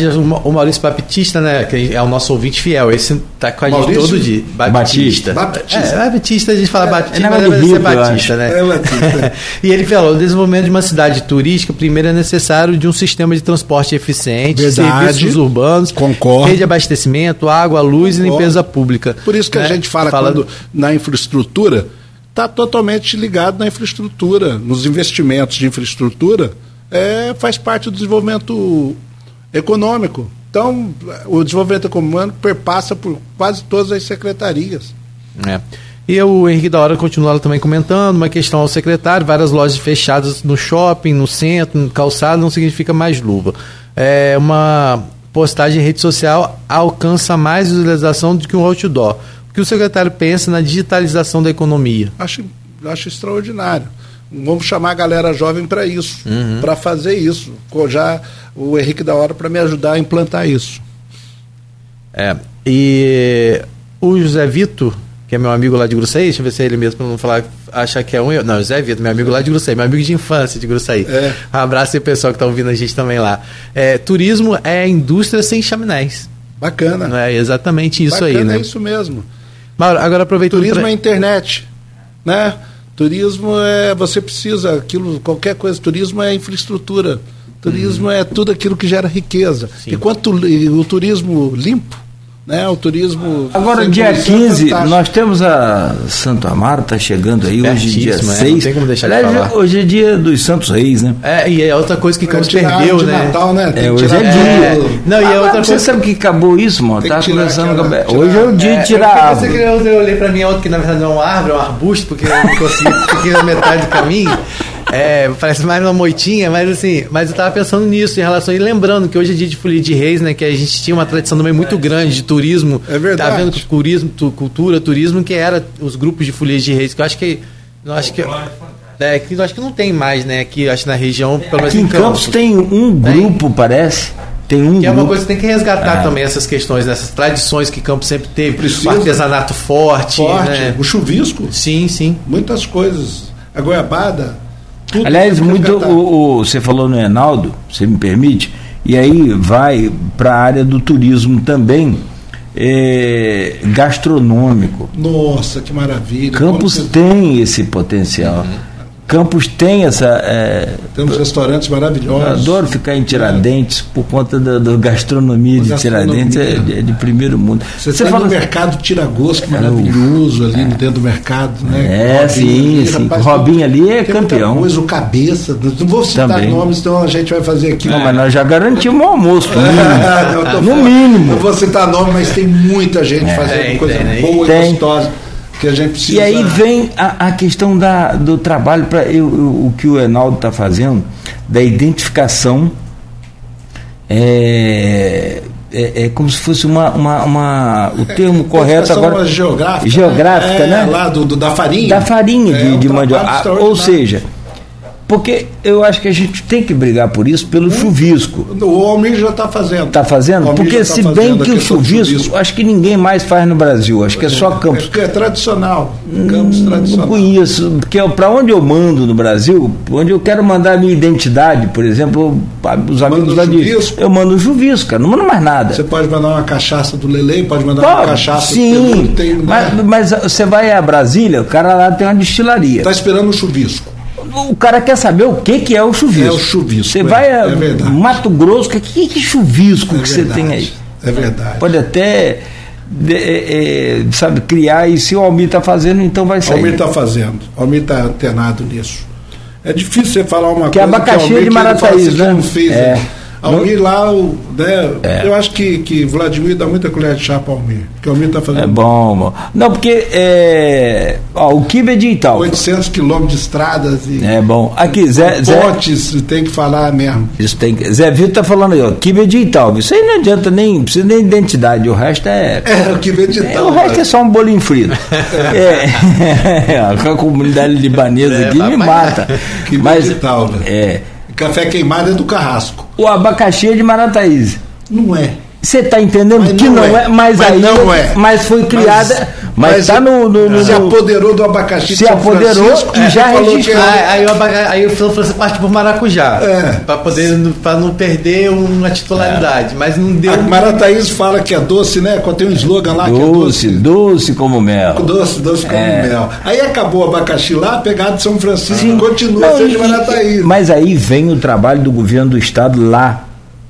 o Maurício Baptista, né? Que é o nosso ouvinte fiel. Esse tá com a gente Maurício? todo dia. Batista. Baptista. É, Baptista, a gente fala Batista, é mas negócio deve de ser Batista, né? É Batista. <laughs> e ele falou: o desenvolvimento de uma cidade turística, primeiro é necessário de um sistema de transporte eficiente, Verdade. serviços urbanos, Concordo. rede de abastecimento, água, luz e Concordo. limpeza pública. Por isso que a Né? gente fala, Fala- quando na infraestrutura, está totalmente ligado na infraestrutura, nos investimentos de infraestrutura, é, faz parte do desenvolvimento econômico. Então, o desenvolvimento econômico perpassa por quase todas as secretarias. É. E o Henrique da Hora continua também comentando uma questão ao secretário, várias lojas fechadas no shopping, no centro, no calçado, não significa mais luva. É uma postagem em rede social alcança mais visualização do que um outdoor. O que o secretário pensa na digitalização da economia? Acho, acho extraordinário. Vamos chamar a galera jovem para isso, Uhum. para fazer isso. Já o Henrique da Hora para me ajudar a implantar isso. É. E o José Vitor, que é meu amigo lá de Gruçaí, deixa eu ver se é ele mesmo, para não falar, achar que é um. Não, José Vitor, meu amigo lá de Gruçaí, meu amigo de infância de Gruçaí. É. Um abraço aí, pessoal que está ouvindo a gente também lá. É, turismo é indústria sem chaminés. Bacana. Não é exatamente isso Bacana aí, né? é isso mesmo. Mauro, agora aproveitando. Turismo pra- é internet, né? Turismo é você precisa aquilo, qualquer coisa. Turismo é infraestrutura. Turismo é tudo aquilo que gera riqueza. Sim. Enquanto li- o turismo limpo, né? O turismo Agora, dia poluição é 15, fantástico. nós temos a Santo Amaro, está chegando aí, hoje dia Pertíssimo, é, 6. não tem como deixar de falar. Hoje é dia dos Santos Reis, né? É, e é outra coisa que É, Campos perdeu, de né? Natal, né? É, hoje é do- dia. Não, e é Agora, outra você coisa. sabe que acabou isso, mano? Tá conversando aquela- com a... Hoje é o dia É, de tirar a eu, árvore. pensei que eu, eu olhei pra mim outro que na verdade não é uma árvore, é um arbusto, porque eu não consegui, fiquei na metade do caminho. É, parece mais uma moitinha, mas assim, mas eu tava pensando nisso em relação e lembrando que hoje é dia de folia de reis, né? Que a gente tinha uma tradição também muito grande de turismo. É verdade. Tá vendo turismo, tu- cultura, turismo, que era os grupos de folia de reis, que eu acho que. Eu acho que. É, que eu acho que não tem mais, né? Aqui, acho que na região, pelo menos Aqui em Campos tem um Tem? grupo, parece. Tem um Que é uma grupo. coisa que tem que resgatar Ah. também essas questões, essas tradições que Campos sempre teve. Precisa. O artesanato forte, forte, né? o chuvisco, Sim, sim. muitas coisas. A goiabada. Tudo Aliás, muito o, o- você falou no Enaldo, você me permite, e aí vai para a área do turismo também, é, gastronômico. Nossa, que maravilha. Campos tem esse potencial. Campos tem essa. é, Temos restaurantes eu maravilhosos. adoro ficar em Tiradentes por conta da, da gastronomia de Gastronomia. Tiradentes, é, de- é de primeiro mundo. Você, tem fala no mercado Tiragosto, maravilhoso ali dentro do mercado, né? É, Robinho sim, ali, sim. rapaz, Robinho ali é campeão. Coisa, o cabeça, não vou citar Também. nomes, então a gente vai fazer aqui. Não, mas nós já garantimos o almoço, no eu tô mínimo. no mínimo. Não vou citar nome, mas tem muita gente fazendo coisa né? boa e Tem. gostosa que a gente precisa. E aí vem a, a questão da, do trabalho, para o que o Enaldo está fazendo, da identificação. É, é, é como se fosse uma. uma, uma- o termo correto Identificação agora. geográfica, Geográfica, é, né? Lá do, do- da farinha. Da farinha É de, um de mandioca. Ah. Ou seja, Porque eu acho que a gente tem que brigar por isso, pelo chuvisco. O Almir já está fazendo. Está fazendo? Porque tá se bem que o chuvisco, chuvisco, acho que ninguém mais faz no Brasil, acho que é só Campos. É, é tradicional, Campos hum, tradicional. Não conheço, porque para onde eu mando no Brasil, onde eu quero mandar a minha identidade, por exemplo, os amigos lá de. Eu mando chuvisco, cara, não mando mais nada. Você pode mandar uma cachaça do Lele, pode mandar pode, uma cachaça sim, tem, mas, né? mas você vai a Brasília, o cara lá tem uma destilaria. Está esperando o chuvisco o cara quer saber o que, que é o chuvisco. É o chuvisco. Você é, vai a é Mato Grosso, que, que, que chuvisco é que você tem aí? É verdade. Pode até. É, é sabe, criar, e se o Almir está fazendo, então vai sair. O Almir está fazendo, o Almir está antenado nisso. É difícil você falar uma que coisa abacaxi que Almir, de Marataíz, né? não fez. É. Né? Almir lá, né, é. eu acho que, que Vladimir dá muita colher de chá para Almir, que o Almir está fazendo. É bom, bom. Não, porque é, ó, o Kibe é de Itaú. 800 quilômetros de estradas e. É bom. Aqui, Zé. Pontes, Zé, tem que falar mesmo. Isso tem que. Zé Vitor tá falando aí, ó, Kibe é de Itaú. Isso aí não adianta nem, precisa nem identidade, o resto é. É, o Kibe é de Itaú. É, o resto é só um bolinho frito. <laughs> é. <laughs> é. a comunidade libanesa é, aqui me mata. Kibe mas, de Itaú, É. Café queimado é do Carrasco. O abacaxi é de Marataízes. Não é. Você está entendendo mas que não, é, é mas, mas, aí não é. mas foi criada, mas está no, no, no, se apoderou do abacaxi se apoderou e é, já registrou. Aí, aí, o abacaxi, aí o França parte por maracujá, é. para poder para não perder uma titularidade, é. mas não deu. A fala que é doce, né? Quando tem um slogan lá doce, que é doce, doce como mel, doce, doce como é. mel. Aí acabou o abacaxi lá, pegado de São Francisco, Sim. continua não, sendo Marataíz. Mas aí vem o trabalho do governo do estado lá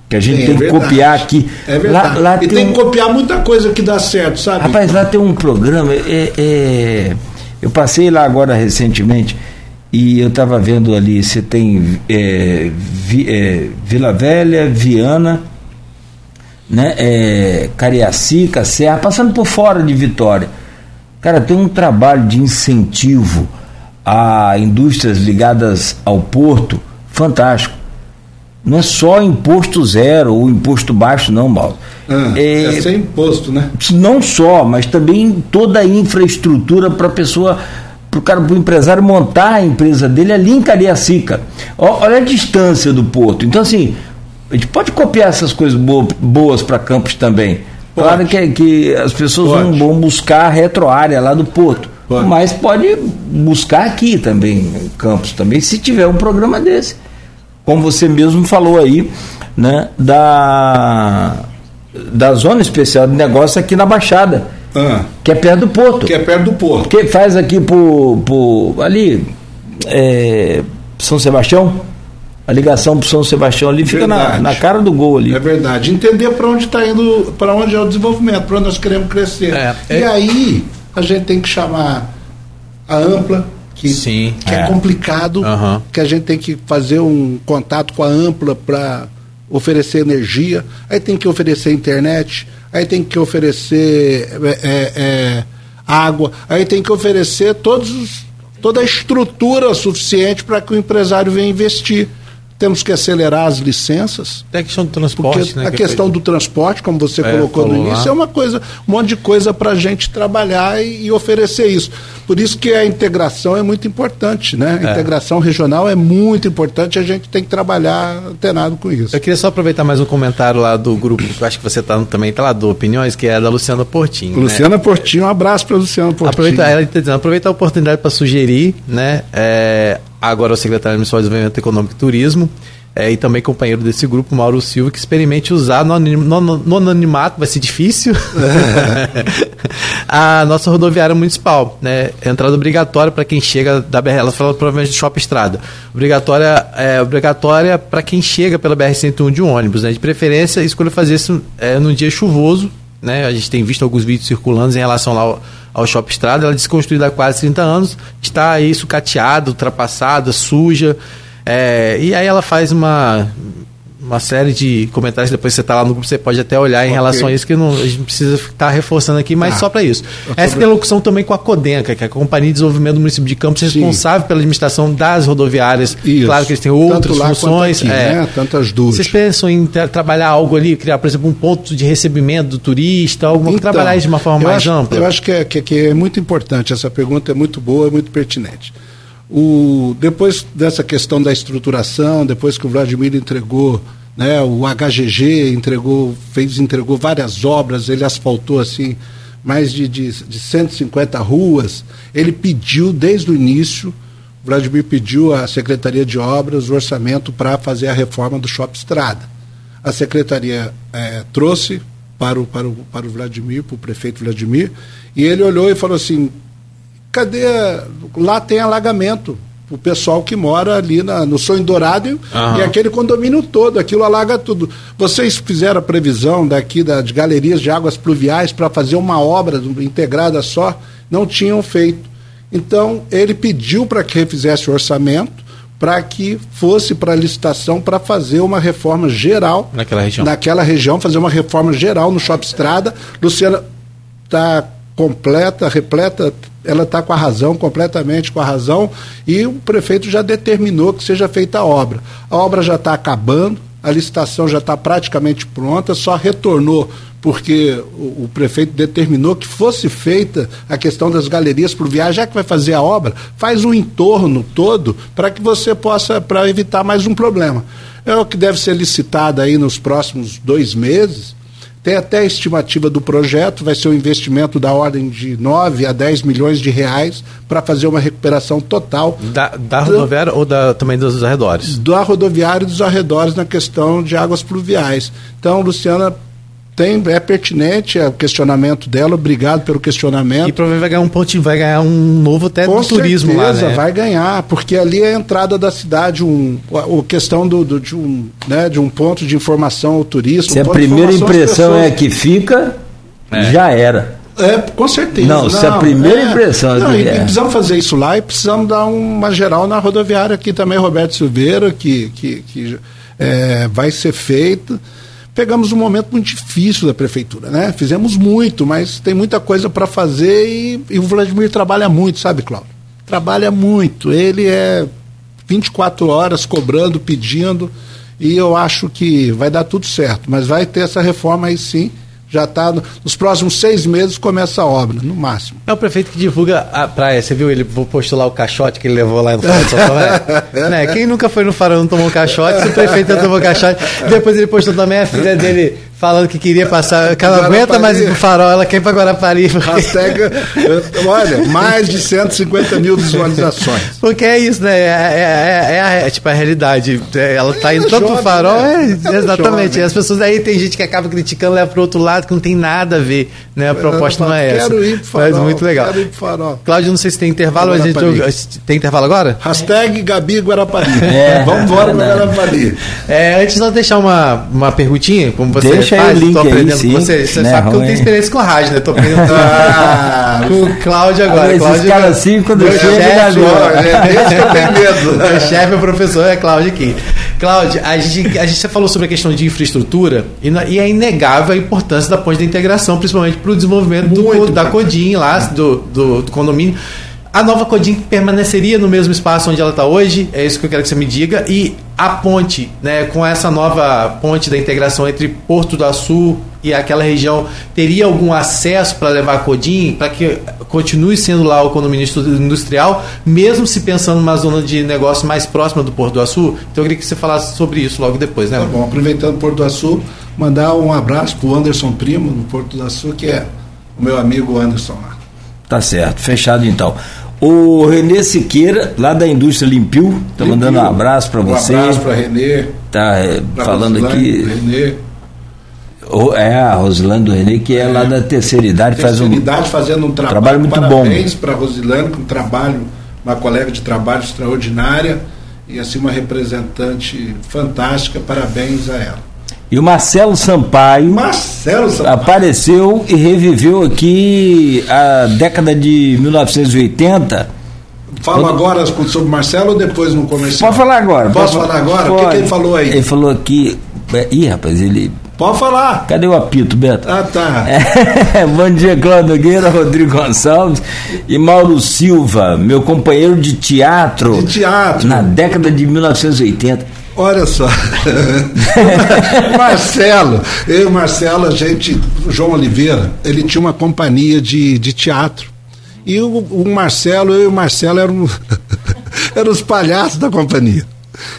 que a gente Sim, tem é que verdade. copiar aqui. É verdade. Lá, lá e tem, tem um... que copiar muita coisa que dá certo, sabe? Rapaz, lá tem um programa. É, é... Eu passei lá agora recentemente e eu estava vendo ali, você tem é, Vi, é, Vila Velha, Viana, né, é, Cariacica, Serra, passando por fora de Vitória. Cara, tem um trabalho de incentivo a indústrias ligadas ao porto fantástico não é só imposto zero ou imposto baixo, não, Mauro. Ah, é, é sem imposto, né? Não só, mas também toda a infraestrutura para a pessoa, para o cara, para o empresário montar a empresa dele ali em Cariacica. Olha a distância do porto. Então, assim, a gente pode copiar essas coisas boas para Campos também. Pode. Claro que, que as pessoas vão, vão, buscar a retroárea lá do porto. Pode. Mas pode buscar aqui também, Campos também, se tiver um programa desse como você mesmo falou aí, né, da, da Zona Especial de Negócio aqui na Baixada. Ah, que é perto do porto. Que é perto do porto. Que faz aqui por, por ali, é, São Sebastião. A ligação para São Sebastião ali fica na, na, cara do gol ali. É verdade. Entender para onde está indo, para onde é o desenvolvimento, para onde nós queremos crescer. É, é... E aí a gente tem que chamar a ampla, que, Sim, que é. é complicado, uhum. que a gente tem que fazer um contato com a Ampla para oferecer energia, aí tem que oferecer internet, aí tem que oferecer é, é, é água, aí tem que oferecer todos, toda a estrutura suficiente para que o empresário venha investir temos que acelerar as licenças. Tem a questão do transporte, né? A que questão do transporte, como você é, colocou no início, lá. é uma coisa, um monte de coisa para a gente trabalhar e, e, oferecer isso. Por isso que a integração é muito importante, né? A é. integração regional é muito importante, a gente tem que trabalhar antenado com isso. Eu queria só aproveitar mais um comentário lá do grupo, que eu acho que você tá, também está lá, do Opiniões, que é da Luciana Portinho. Né? Luciana né? Portinho, um abraço para Luciana Portinho. Aproveitar, ela está dizendo, aproveitar a oportunidade para sugerir, né? É, agora o secretário de Desenvolvimento Econômico e Turismo, é, e também companheiro desse grupo, Mauro Silva, que experimente usar no, no, no anonimato, vai ser difícil, <laughs> <laughs> a nossa rodoviária municipal. Né? Entrada obrigatória para quem chega da BR, ela fala provavelmente de Shopping Estrada. Obrigatória, é, obrigatória para quem chega pela BR-101 de ônibus. Né? De preferência, escolha fazer isso é, num dia chuvoso. Né? A gente tem visto alguns vídeos circulando em relação lá ao, ao Shopping Estrada. Ela é desconstruída há quase 30 anos, está aí sucateada, ultrapassada, suja. É, e aí ela faz uma, uma série de comentários, depois você está lá no grupo, você pode até olhar em okay. relação a isso, que não, a gente precisa estar reforçando aqui, mas ah, só para isso. Essa interlocução também com a Codenca, que é a Companhia de Desenvolvimento do Município de Campos, responsável pela administração das rodoviárias. Isso. Claro que eles têm outras funções. Aqui, é, né? Tantas dúvidas. Vocês pensam em trabalhar algo ali, criar, por exemplo, um ponto de recebimento do turista, alguma então, trabalhar isso de uma forma mais acho, ampla? Eu acho que é, que, que é muito importante, essa pergunta é muito boa, é muito pertinente. O, depois dessa questão da estruturação, depois que o Vladimir entregou, né, o HGG entregou, fez, entregou várias obras, ele asfaltou assim mais de, de, de 150 ruas, ele pediu desde o início, Vladimir pediu à Secretaria de Obras o orçamento para fazer a reforma do Shopping Estrada. A Secretaria é, trouxe para o, para, o, para o Vladimir, para o prefeito Vladimir, e ele olhou e falou assim, cadê. Lá tem alagamento. O pessoal que mora ali na, no Sonho Dourado uhum. e aquele condomínio todo, aquilo alaga tudo. Vocês fizeram a previsão daqui da, de galerias de águas pluviais para fazer uma obra integrada só? Não tinham feito. Então, ele pediu para que refizesse o orçamento para que fosse para a licitação para fazer uma reforma geral naquela região. Naquela região, fazer uma reforma geral no Shopping Estrada. Luciana está completa, repleta, ela está com a razão, completamente com a razão, e o prefeito já determinou que seja feita a obra. A obra já está acabando, a licitação já está praticamente pronta, só retornou porque o, o, prefeito determinou que fosse feita a questão das galerias por viagem, já que vai fazer a obra, faz um entorno todo para que você possa, para evitar mais um problema. É o que deve ser licitado aí nos próximos dois meses, tem até a estimativa do projeto, vai ser um investimento da ordem de 9 a 10 milhões de reais para fazer uma recuperação total. Da, da rodoviária ou da, também dos arredores? Da rodoviária e dos arredores na questão de águas pluviais. Então, Luciana, tem, é pertinente é o questionamento dela, obrigado pelo questionamento. E provavelmente vai ganhar um pontinho, vai ganhar um novo até Com do turismo certeza, lá, né? vai ganhar, porque ali é a entrada da cidade, um, a, a questão do, do, de, um, né, de um ponto de informação ao turismo. Se um a primeira impressão é que fica, é. já era. É, com certeza. Não, não se a primeira é, impressão. Não, é. e precisamos fazer isso lá e precisamos dar uma geral na rodoviária aqui também, Roberto Silveira, que, que, que é, vai ser feito pegamos um momento muito difícil da prefeitura, né? Fizemos muito, mas tem muita coisa para fazer e, e, o Vladimir trabalha muito, sabe, Cláudio? Trabalha muito. Ele é 24 horas cobrando, pedindo, e eu acho que vai dar tudo certo, mas vai ter essa reforma aí sim já está nos próximos seis meses começa a obra, no máximo. É o prefeito que divulga a praia. Você viu ele postou lá o caixote que ele levou lá no Farol de São <laughs> né? Quem nunca foi no Farol não tomou um caixote? Se o prefeito tomou um caixote. Depois ele postou também a filha dele falando que queria passar. Que ela não aguenta mais ir pro farol, ela quer ir pra Guarapari. Porque... Hashtag, <laughs> olha, mais de 150 mil visualizações. Porque é isso, né? É, é, é, é, é tipo a realidade. Ela tá indo tanto pro farol, né? exatamente. As pessoas aí tem gente que acaba criticando, leva pro outro lado, que não tem nada a ver, né? A proposta não é essa. Quero ir pro farol. Mas muito legal. Quero ir pro farol. Cláudio, não sei se tem intervalo, mas a gente. Tem intervalo agora? Hashtag Gabi Guarapari. É. Vamos embora pro Guarapari. É, antes só deixar uma, uma perguntinha, como você. Deixa Deixa aí o link aí, sim. com você. Você né, sabe que eu tenho experiência com rádio, né? Tô aprendendo ah, <laughs> com o Cláudio agora. Ah, Cláudio, caras assim, quando meu chega, chefe, ó, é eu tenho <laughs> medo. meu chefe, o professor, é Cláudio aqui. Cláudio, a gente, a gente falou sobre a questão de infraestrutura e, e é inegável a importância da ponte da integração, principalmente para o desenvolvimento do, da Codim lá, do, do, do condomínio. A nova Codim permaneceria no mesmo espaço onde ela está hoje? É isso que eu quero que você me diga. E a ponte, né, com essa nova ponte da integração entre Porto do Açu e aquela região, teria algum acesso para levar a Codim, para que continue sendo lá o condomínio industrial, mesmo se pensando numa zona de negócio mais próxima do Porto do Açu? Então eu queria que você falasse sobre isso logo depois, né? Tá bom, aproveitando Porto do Açu, mandar um abraço para o Anderson Primo, no Porto do Açu, que é o meu amigo Anderson lá. Tá certo, fechado então. O Renê Siqueira, lá da Indústria Limpiu, tá mandando um abraço para você. Um abraço para Renê. Tá é, falando aqui. Renê. É, a Rosilane do Renê, que é, é lá da terceira idade. Terceira faz um idade fazendo um trabalho, trabalho muito parabéns bom. Parabéns para a Rosilane, com um trabalho, uma colega de trabalho extraordinária e assim uma representante fantástica. Parabéns a ela. E o Marcelo Sampaio, Marcelo Sampaio, apareceu e reviveu aqui a década de 1980. Fala quando... agora sobre o Marcelo ou depois no comercial? Pode falar agora. Posso falar agora? Pode. O que, que, ele falou aí? Ele falou aqui. Ih, rapaz, ele. Pode falar. Cadê o apito, Beto? Ah, tá. É, <laughs> bom dia, Cláudio Nogueira, Rodrigo Gonçalves e Mauro Silva, meu companheiro de teatro. De teatro. Na década de 1980. Olha só, <laughs> Marcelo, eu e o Marcelo, a gente, João Oliveira, ele tinha uma companhia de, de teatro. E o, o Marcelo, eu e o Marcelo eram <laughs> eram os palhaços da companhia.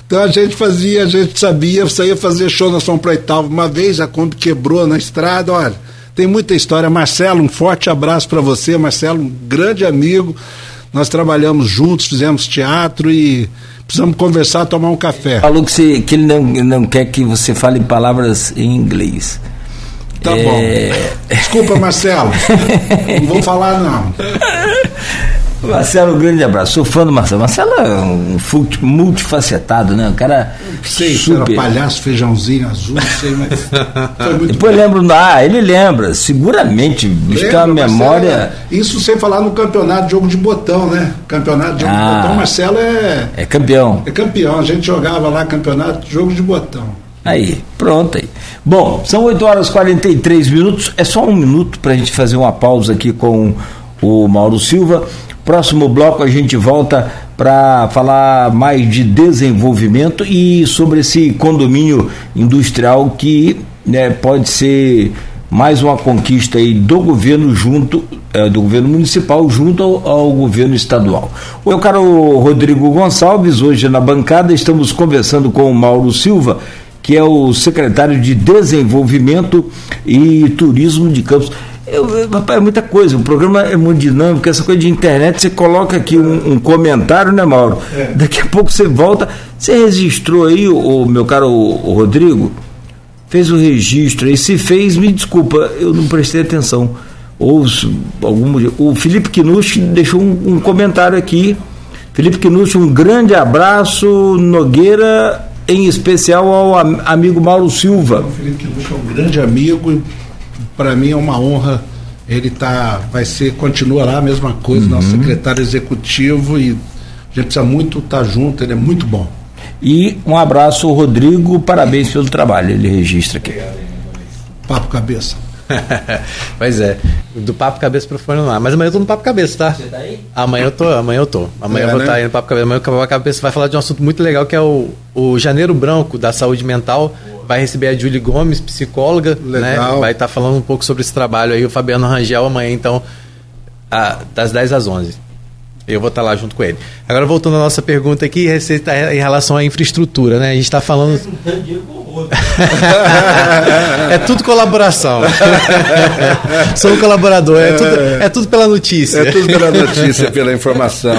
Então a gente fazia, a gente sabia, saía fazer show na São Proital. Uma vez a Kombi quebrou na estrada, olha, tem muita história. Marcelo, um forte abraço para você, Marcelo, um grande amigo. Nós trabalhamos juntos, fizemos teatro e precisamos conversar, tomar um café. Falou que, você, que ele não, não quer que você fale palavras em inglês. Tá é... bom. Desculpa, Marcelo. <laughs> não vou falar, não. Marcelo, um grande abraço. Sou fã do Marcelo. Marcelo é um multifacetado, né? Um cara. Sei, super. Era palhaço, feijãozinho azul, não sei, mas. <laughs> Depois bom. lembro. Ah, ele lembra, seguramente. Buscar a memória. isso sem falar no campeonato de jogo de botão, né? Campeonato de jogo ah, de botão, Marcelo é. É campeão. É campeão. A gente jogava lá campeonato de jogo de botão. Aí, pronto aí. Bom, são 8 horas e 43 minutos. É só um minuto para a gente fazer uma pausa aqui com o Mauro Silva. Próximo bloco a gente volta para falar mais de desenvolvimento e sobre esse condomínio industrial que né, pode ser mais uma conquista aí do governo junto é, do governo municipal junto ao, ao, governo estadual. Eu caro Rodrigo Gonçalves, hoje na bancada estamos conversando com o Mauro Silva, que é o secretário de Desenvolvimento e Turismo de Campos. Eu, rapaz, é muita coisa, o programa é muito dinâmico, essa coisa de internet, você coloca aqui um, um comentário, né, Mauro? É. Daqui a pouco você volta. Você registrou aí, o, meu caro o, o Rodrigo? Fez o registro aí. Se fez, me desculpa, eu não prestei atenção. Ou algum O Felipe Quinucci deixou um, um comentário aqui. Felipe Quinucci, um grande abraço, Nogueira, em especial ao amigo Mauro Silva. O Felipe Quinucci é um grande amigo para mim é uma honra. Ele tá, vai ser, continua lá a mesma coisa, uhum. nosso secretário executivo e a gente precisa muito estar tá junto, ele é muito bom. E um abraço, Rodrigo, parabéns pelo trabalho, ele registra aqui. Papo cabeça. <laughs> pois é, do Papo Cabeça pro Fone lá. Mas amanhã eu tô no Papo Cabeça, tá? Você tá aí? Amanhã eu tô, amanhã eu tô. Amanhã é, eu vou estar né? tá aí no Papo Cabeça. Amanhã o Papo Cabeça vai falar de um assunto muito legal que é o, o Janeiro Branco da Saúde Mental vai receber a Julie Gomes, psicóloga, né? Vai estar tá falando um pouco sobre esse trabalho aí, o Fabiano Rangel amanhã, então, a, das 10 às 11. Eu vou estar tá lá junto com ele. Agora, voltando à nossa pergunta aqui, em relação à infraestrutura, né? A gente está falando. <laughs> é tudo colaboração. <laughs> Sou um colaborador, é tudo, é tudo pela notícia. É tudo pela notícia, pela informação.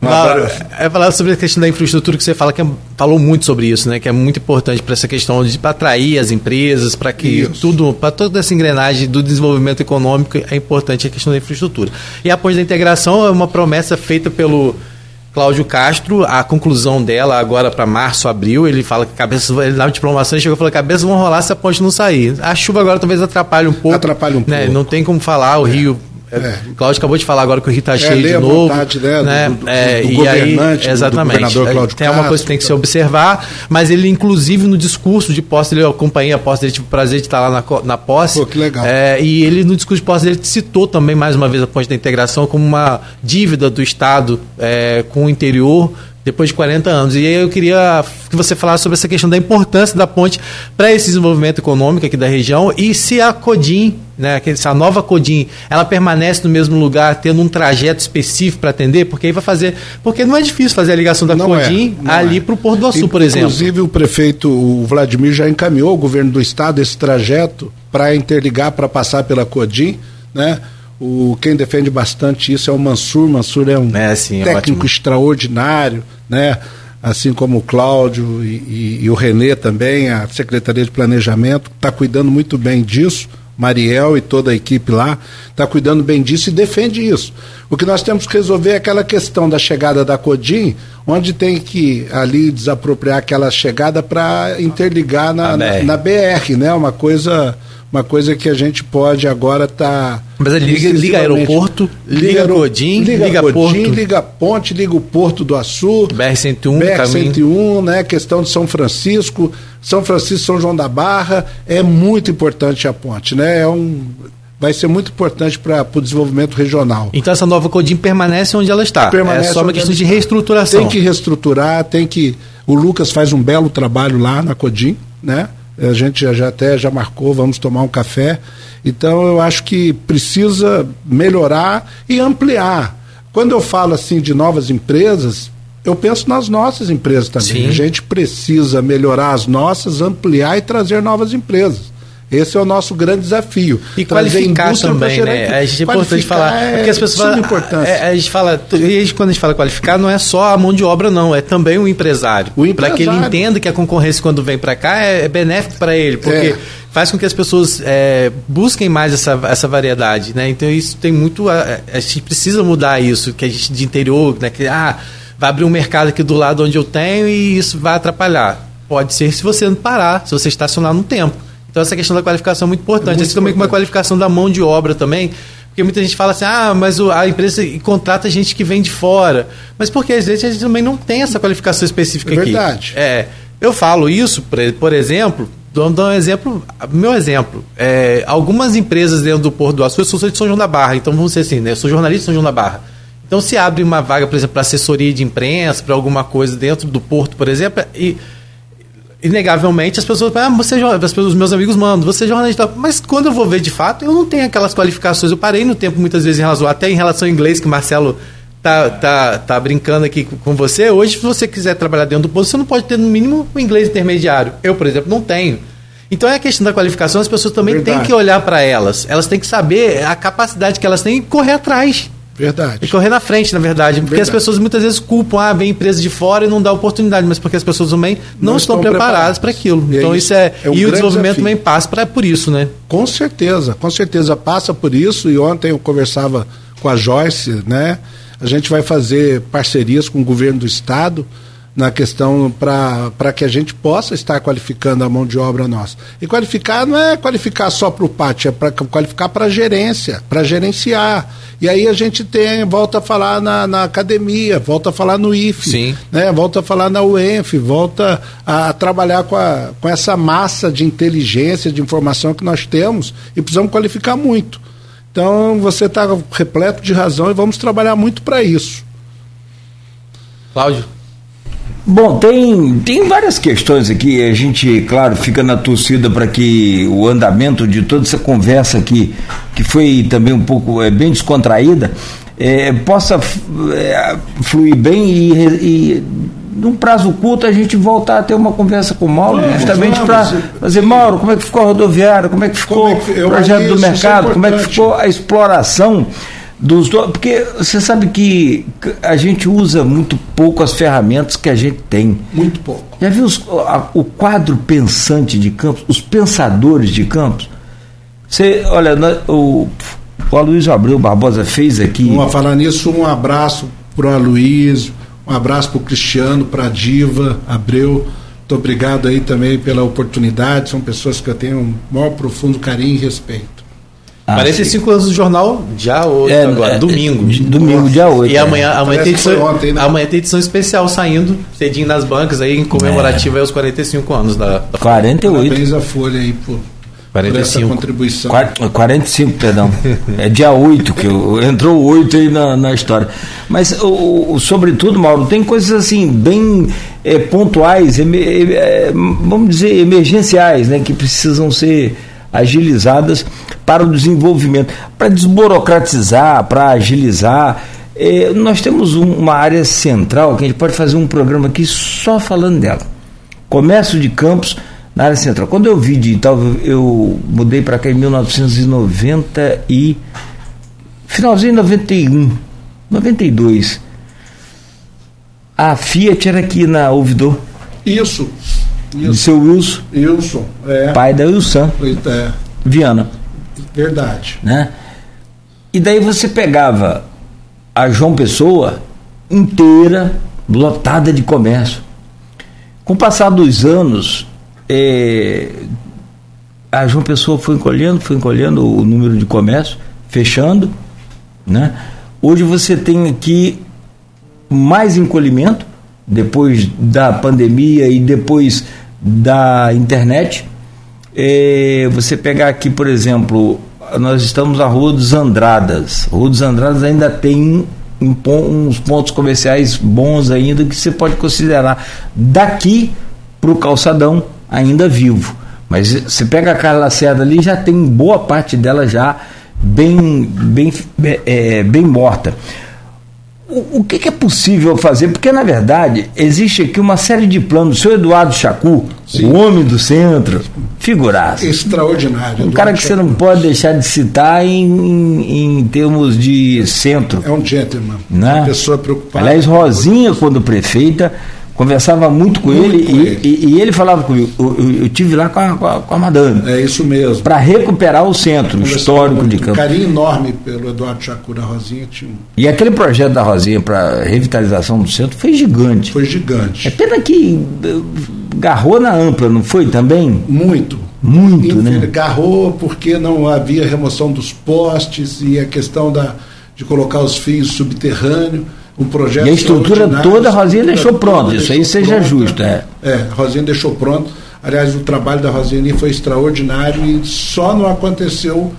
Mauro, é falar sobre a questão da infraestrutura que você fala que é, falou muito sobre isso, né? Que é muito importante para essa questão de atrair as empresas, para que isso. tudo, para toda essa engrenagem do desenvolvimento econômico é importante a questão da infraestrutura. E a ponte da integração é uma promessa feita pelo Cláudio Castro, a conclusão dela agora para março, abril, ele fala que cabeça, ele uma diplomação e chegou e falou cabeças vão rolar se a ponte não sair. A chuva agora talvez atrapalhe um pouco. Atrapalhe um né? pouco. Não tem como falar, o é. Rio é. O Cláudio acabou de falar agora que o Rio está é, cheio de novo. Vontade, né? né? Do, do, é, do, do governante, aí, exatamente. Do Cláudio tem uma coisa que tem que se observar, mas ele, inclusive, no discurso de posse, ele acompanhei a posse dele, tive o prazer de estar lá na, na posse. Pô, que legal. É, e ele, no discurso de posse dele, citou também, mais uma vez, a ponte da integração como uma dívida do Estado é, com o interior depois de 40 anos. E aí eu queria que você falasse sobre essa questão da importância da ponte para esse desenvolvimento econômico aqui da região e se a Codim, né, a nova Codim, ela permanece no mesmo lugar, tendo um trajeto específico para atender, porque aí vai fazer. Porque não é difícil fazer a ligação da não Codim é, ali é. para o Porto do Açu, por exemplo. Inclusive, o prefeito o Vladimir já encaminhou ao governo do estado esse trajeto para interligar, para passar pela Codim, né? O, quem defende bastante isso é o Mansur. Mansur é um é, sim, técnico ótimo. extraordinário, né? assim como o Cláudio e, e, e o Renê também, a Secretaria de Planejamento, está cuidando muito bem disso. Mariel e toda a equipe lá está cuidando bem disso e defende isso. O que nós temos que resolver é aquela questão da chegada da Codim, onde tem que ali desapropriar aquela chegada para interligar na, na, na, BR, né? Uma coisa uma coisa que a gente pode agora estar. Tá Mas ele liga, liga aeroporto, liga, liga Codim, liga, liga Codim, porto. liga ponte, liga o Porto do Açu, BR-101, BR-101, né? Questão de São Francisco, São Francisco, São João da Barra, é muito importante a ponte, né? É um vai ser muito importante para o desenvolvimento regional. Então essa nova Codim permanece onde ela está. Permanece é só uma questão de reestruturação. Tem que reestruturar, tem que. O Lucas faz um belo trabalho lá na Codim, né? A gente já, já até já marcou, vamos tomar um café. Então eu acho que precisa melhorar e ampliar. Quando eu falo assim de novas empresas, eu penso nas nossas empresas também. Sim. A gente precisa melhorar as nossas, ampliar e trazer novas empresas. Esse é o nosso grande desafio. E qualificar também, né? A gente é importante falar. É porque as pessoas falam, importância. é, a gente fala, e quando a gente fala qualificar, não é só a mão de obra, não, é também o empresário. O Para que ele entenda que a concorrência, quando vem para cá, é, é benéfico para ele, porque É. faz com que as pessoas é, busquem mais essa, essa variedade, né? Então isso tem muito. A, a gente precisa mudar isso, que a gente de interior, né? Que, ah, vai abrir um mercado aqui do lado onde eu tenho e isso vai atrapalhar. Pode ser se você não parar, se você estacionar no tempo. Então essa questão da qualificação é muito importante. muito assim também como a qualificação da mão de obra também. Porque muita gente fala assim, ah, mas a empresa contrata gente que vem de fora. Mas porque às vezes a gente também não tem essa qualificação específica É aqui. verdade. É, eu falo isso, por, exemplo, vamos dar um exemplo, meu exemplo. É, algumas empresas dentro do Porto do Açu, eu sou de São João da Barra, então vamos dizer assim, né? Eu sou jornalista de São João da Barra. Então se abre uma vaga, por exemplo, para assessoria de imprensa, para alguma coisa dentro do Porto, por exemplo, e inegavelmente as pessoas falam, ah, você é as pessoas, os meus amigos mandam, você é jornalista, mas quando eu vou ver de fato, eu não tenho aquelas qualificações. Eu parei no tempo muitas vezes em relação, até em relação ao inglês que o Marcelo tá, tá, tá brincando aqui com- você. Hoje, se você quiser trabalhar dentro do posto, você não pode ter no mínimo o inglês intermediário. Eu, por exemplo, não tenho. Então é a questão da qualificação, as pessoas também Verdade. têm que olhar para elas. Elas têm que saber a capacidade que elas têm e correr atrás. E Verdade. correr na frente, na verdade. Porque Verdade. as pessoas muitas vezes culpam, ah, vem empresa de fora e não dá oportunidade, mas porque as pessoas também não, Não estão, estão preparadas para aquilo. E é então isso. isso é. É um e o desenvolvimento desafio. também passa pra, por isso, né? Com certeza, com certeza passa por isso. E ontem eu conversava com a Joyce, né? A gente vai fazer parcerias com o governo do estado na questão para que a gente possa estar qualificando a mão de obra nossa. E qualificar não é qualificar só para o pátio, é para qualificar para a gerência, para gerenciar. E aí a gente tem, volta a falar na, na academia, volta a falar no IFE, Sim. né? volta a falar na UENF, volta a, trabalhar com, a, com essa massa de inteligência, de informação que nós temos e precisamos qualificar muito. Então você está repleto de razão e vamos trabalhar muito para isso. Cláudio? Bom, tem, tem várias questões aqui. A gente, claro, fica na torcida para que o andamento de toda essa conversa aqui, que foi também um pouco é, bem descontraída, é, possa é, fluir bem e, e num prazo curto a gente voltar a ter uma conversa com o Mauro, Vamos, justamente para fazer, Mauro, como é que ficou a rodoviária, como é que ficou é que- o projeto do é mercado, como é que ficou a exploração dos do- porque você sabe que a gente usa muito pouco as ferramentas que a gente tem. Muito pouco. Já viu os- a- o quadro pensante de Campos, os pensadores de Campos? Você, olha, o, o Aloysio Abreu Barbosa fez aqui. Vamos falar nisso, um abraço para o Aloysio, um abraço para o Cristiano, para a Diva, Abreu. Muito obrigado aí também pela oportunidade. São pessoas que eu tenho um maior profundo carinho e respeito. Ah, 45 anos do jornal, já hoje, É, agora, é, domingo. de- domingo, dia 8. E amanhã, amanhã, Parece tem edição, ontem, né? amanhã tem edição especial saindo, cedinho nas bancas aí, em comemorativa aí aos 45 anos da, da 48. Parabéns à Folha aí essa 45. contribuição. Quar- 45, perdão. <laughs> É dia 8, que eu- entrou o 8 aí na, na história. Mas, o, o- sobretudo, Mauro, tem coisas assim, bem é, pontuais, eme- é, vamos dizer, emergenciais, né, que precisam ser agilizadas para o desenvolvimento, para desburocratizar, para agilizar. É, nós temos um- uma área central que a gente pode fazer um programa aqui só falando dela. Comércio de campos na área central. Quando eu vi de tal, eu mudei para cá em 1990 e finalzinho de 91, 92. A Fiat era aqui na Ouvidor, Isso, de isso. seu Wilson, Wilson, é, pai da Wilson é Viana, verdade. né? E daí você pegava a João Pessoa inteira, lotada de comércio. Com o passar dos anos, eh, a João Pessoa foi encolhendo, foi encolhendo o número de comércio, fechando, né? Hoje você tem aqui mais encolhimento depois da pandemia e depois da internet. Eh, você pegar aqui, por exemplo, nós estamos na Rua dos Andradas. Rua dos Andradas ainda tem um uns pontos comerciais bons ainda que você pode considerar daqui para o calçadão ainda vivo. Mas você pega a Carla Lacerda ali, já tem boa parte dela já bem, bem, é, bem morta. O, o que, que, é possível fazer? Porque, na verdade, existe aqui uma série de planos. O senhor Eduardo Chacu, Sim. o homem do centro, figuraça. Extraordinário. Um cara que Chacu. você não pode deixar de citar em, em, em termos de centro. É um gentleman. Né? Uma pessoa preocupada. Aliás, Rosinha, quando prefeita, conversava muito com muito ele, com e, ele. E, e, ele falava comigo, eu, eu, eu tive lá com a, com a, com a madame. É isso mesmo. Para recuperar o centro histórico muito, de Campos. Um carinho enorme pelo Eduardo Chacura Rosinha. Tinha... E aquele projeto da Rosinha para revitalização do centro foi gigante. Foi gigante. É pena que eh, garrou na ampla, não foi também? Muito. Muito, né? Garrou porque não havia remoção dos postes e a questão da, de colocar os fios subterrâneos um projeto. E a estrutura toda a Rosinha deixou pronto, isso aí seja pronta, justo. É. é, a Rosinha deixou pronto. Aliás, o trabalho da Rosinha foi extraordinário e só não aconteceu,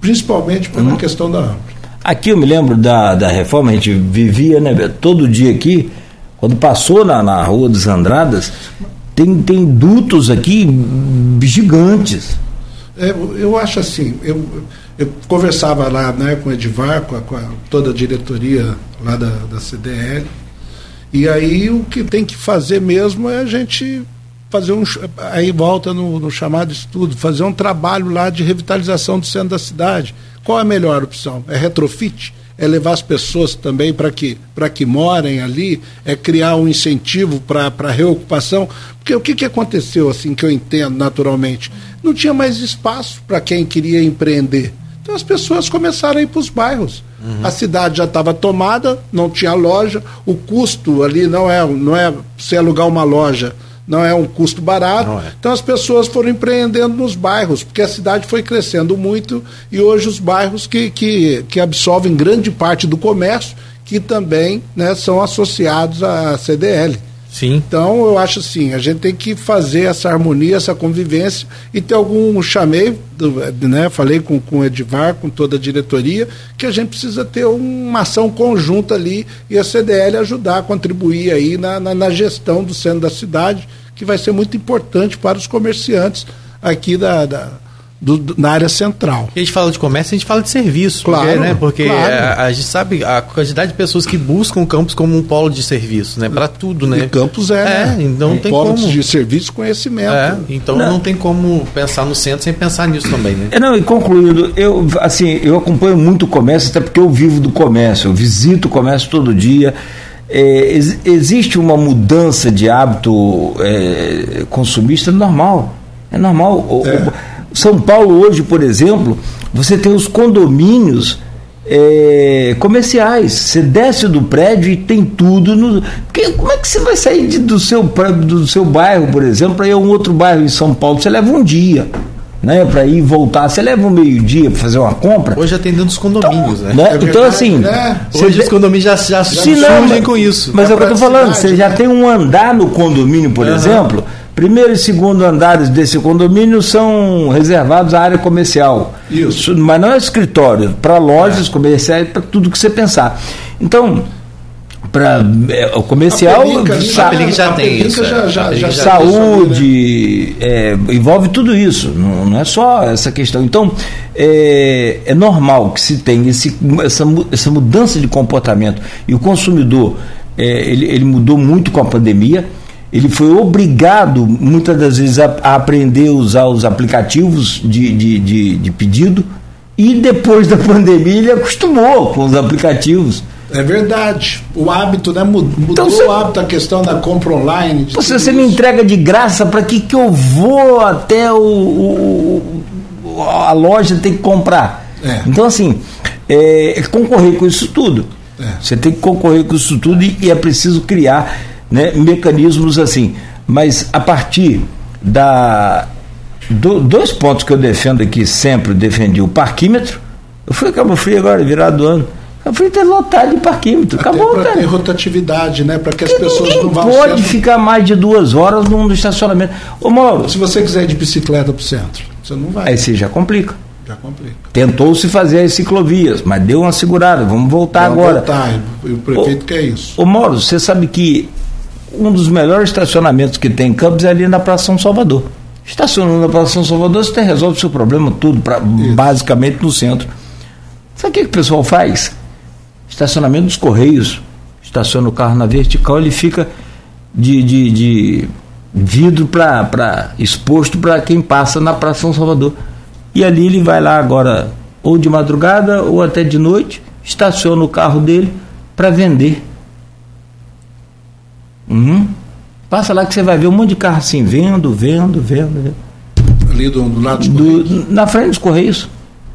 principalmente pela hum. questão da ampla. Aqui eu me lembro da, da reforma, a gente vivia né, todo dia aqui, quando passou na, na Rua dos Andradas, tem, tem dutos aqui gigantes. É, eu acho assim, eu, eu conversava lá né, com o Edivar, com, a, com a, toda a diretoria lá da, da CDL, e aí o que tem que fazer mesmo é a gente fazer um. Aí volta no, no chamado estudo, fazer um trabalho lá de revitalização do centro da cidade. Qual é a melhor opção? É retrofit? é levar as pessoas também para que, que morem ali, é criar um incentivo para a reocupação. Porque o que, que aconteceu, assim, que eu entendo naturalmente? Não tinha mais espaço para quem queria empreender. Então as pessoas começaram a ir para os bairros. Uhum. A cidade já estava tomada, não tinha loja, o custo ali não é, não é se alugar uma loja, não é um custo barato. É. Então as pessoas foram empreendendo nos bairros, porque a cidade foi crescendo muito e hoje os bairros que, que, que absorvem grande parte do comércio, que também né, são associados à CDL. Sim. Então, eu acho assim, a gente tem que fazer essa harmonia, essa convivência e ter algum chamei, né, falei com, com o Edivar, com toda a diretoria, que a gente precisa ter uma ação conjunta ali e a CDL ajudar, contribuir aí na, na, na gestão do centro da cidade, que vai ser muito importante para os comerciantes aqui da, da do, do, na área central. a gente fala de comércio, a gente fala de serviço. Claro. Porque, né? porque claro. a, a, gente sabe a quantidade de pessoas que buscam o campus como um polo de serviço, né? Para tudo, né? E campus é, é né? então um tem polo como... de serviço conhecimento. É, então não. não. tem como pensar no centro sem pensar nisso também, né? É, não, e concluindo, eu, assim, eu acompanho muito o comércio, até porque eu vivo do comércio, eu visito o comércio todo dia. É, ex existe uma mudança de hábito é, consumista normal. É normal. É. São Paulo hoje, por exemplo, você tem os condomínios é, comerciais. Você desce do prédio e tem tudo. No, porque, como é que você vai sair de, do, seu, do seu bairro, por exemplo, para ir a um outro bairro em São Paulo? Você leva um dia. Né, para ir e voltar, você leva um meio-dia para fazer uma compra. Hoje já tem dentro dos condomínios, então, né? né? É então, assim. Né? Hoje os condomínios já, já, já surgem com isso. Mas é, o que eu estou falando, você já né? tem um andar no condomínio, por uhum. exemplo Primeiro e segundo andares desse condomínio são reservados à área comercial. Isso. Mas não é escritório, para lojas é. comerciais, para tudo que você pensar. Então, para é, o comercial a Pelica, sa a já tem isso já, é. já, já saúde é, envolve tudo isso não, não, é só essa questão então é, é normal que se tenha esse, essa, essa mudança de comportamento e o consumidor é, ele, ele mudou muito com a pandemia ele foi obrigado, muitas das vezes, a, a aprender a usar os aplicativos de, de, de, de, pedido, e depois da <laughs> pandemia ele acostumou com os aplicativos. É verdade. O hábito, né? Mudou então, você, o hábito, a questão da compra online. Se você me entrega de graça, para que, que eu vou até o, o, a loja ter que comprar? É. Então, assim, é, concorrer com isso tudo. É. Você tem que concorrer com isso tudo e, e é preciso criar né, mecanismos assim. Mas a partir da. Do, dois pontos que eu defendo aqui, sempre defendi: o parquímetro. Eu fui a Cabo Frio agora, virado do ano. Eu fui ter lotado de parquímetro. Até Acabou, para ter rotatividade, né? Para que as Porque pessoas não vão. pode ficar mais de duas horas num estacionamento. Ô, Mauro. Se você quiser ir de bicicleta para o centro, você não vai. Aí você já complica. Já complica. Tentou-se fazer as ciclovias, mas deu uma segurada. Vamos voltar Vamos agora. Voltar. O prefeito ô, quer isso. Ô, Mauro, você sabe que um dos melhores estacionamentos que tem em Campos é ali na Praça São Salvador. Estacionando na Praça São Salvador, você resolve o seu problema tudo, pra, basicamente no centro. Sabe o que, que o pessoal faz? estacionamento dos Correios, estaciona o carro na vertical, ele fica de, de, de vidro para exposto para quem passa na Praça São Salvador. E ali ele vai lá agora, ou de madrugada ou até de noite, estaciona o carro dele para vender. Uhum. Passa lá que você vai ver um monte de carro assim, vendo, vendo, vendo. vendo. Ali do, do lado dos Do- Correios? na frente dos Correios.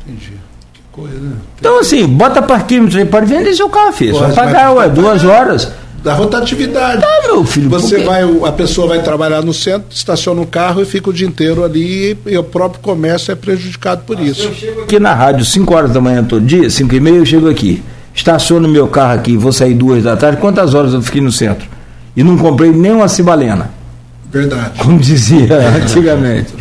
Entendi. Que coisa, né? Então, assim, bota parquímetro aí, pode vender seu carro, filho. Só Pode, pagar, vai- ué, duas horas. Da rotatividade. Ah, meu filho, Você porque- vai, a pessoa vai trabalhar no centro, estaciona o carro e fica o dia inteiro ali e o próprio comércio é prejudicado por isso. aqui na rádio, 5 horas da manhã todo dia, 5 e meia, eu chego aqui. Estaciono meu carro aqui, vou sair duas da tarde. Quantas horas eu fiquei no centro? E não comprei nem uma cibalena, Verdade. como dizia <laughs> antigamente.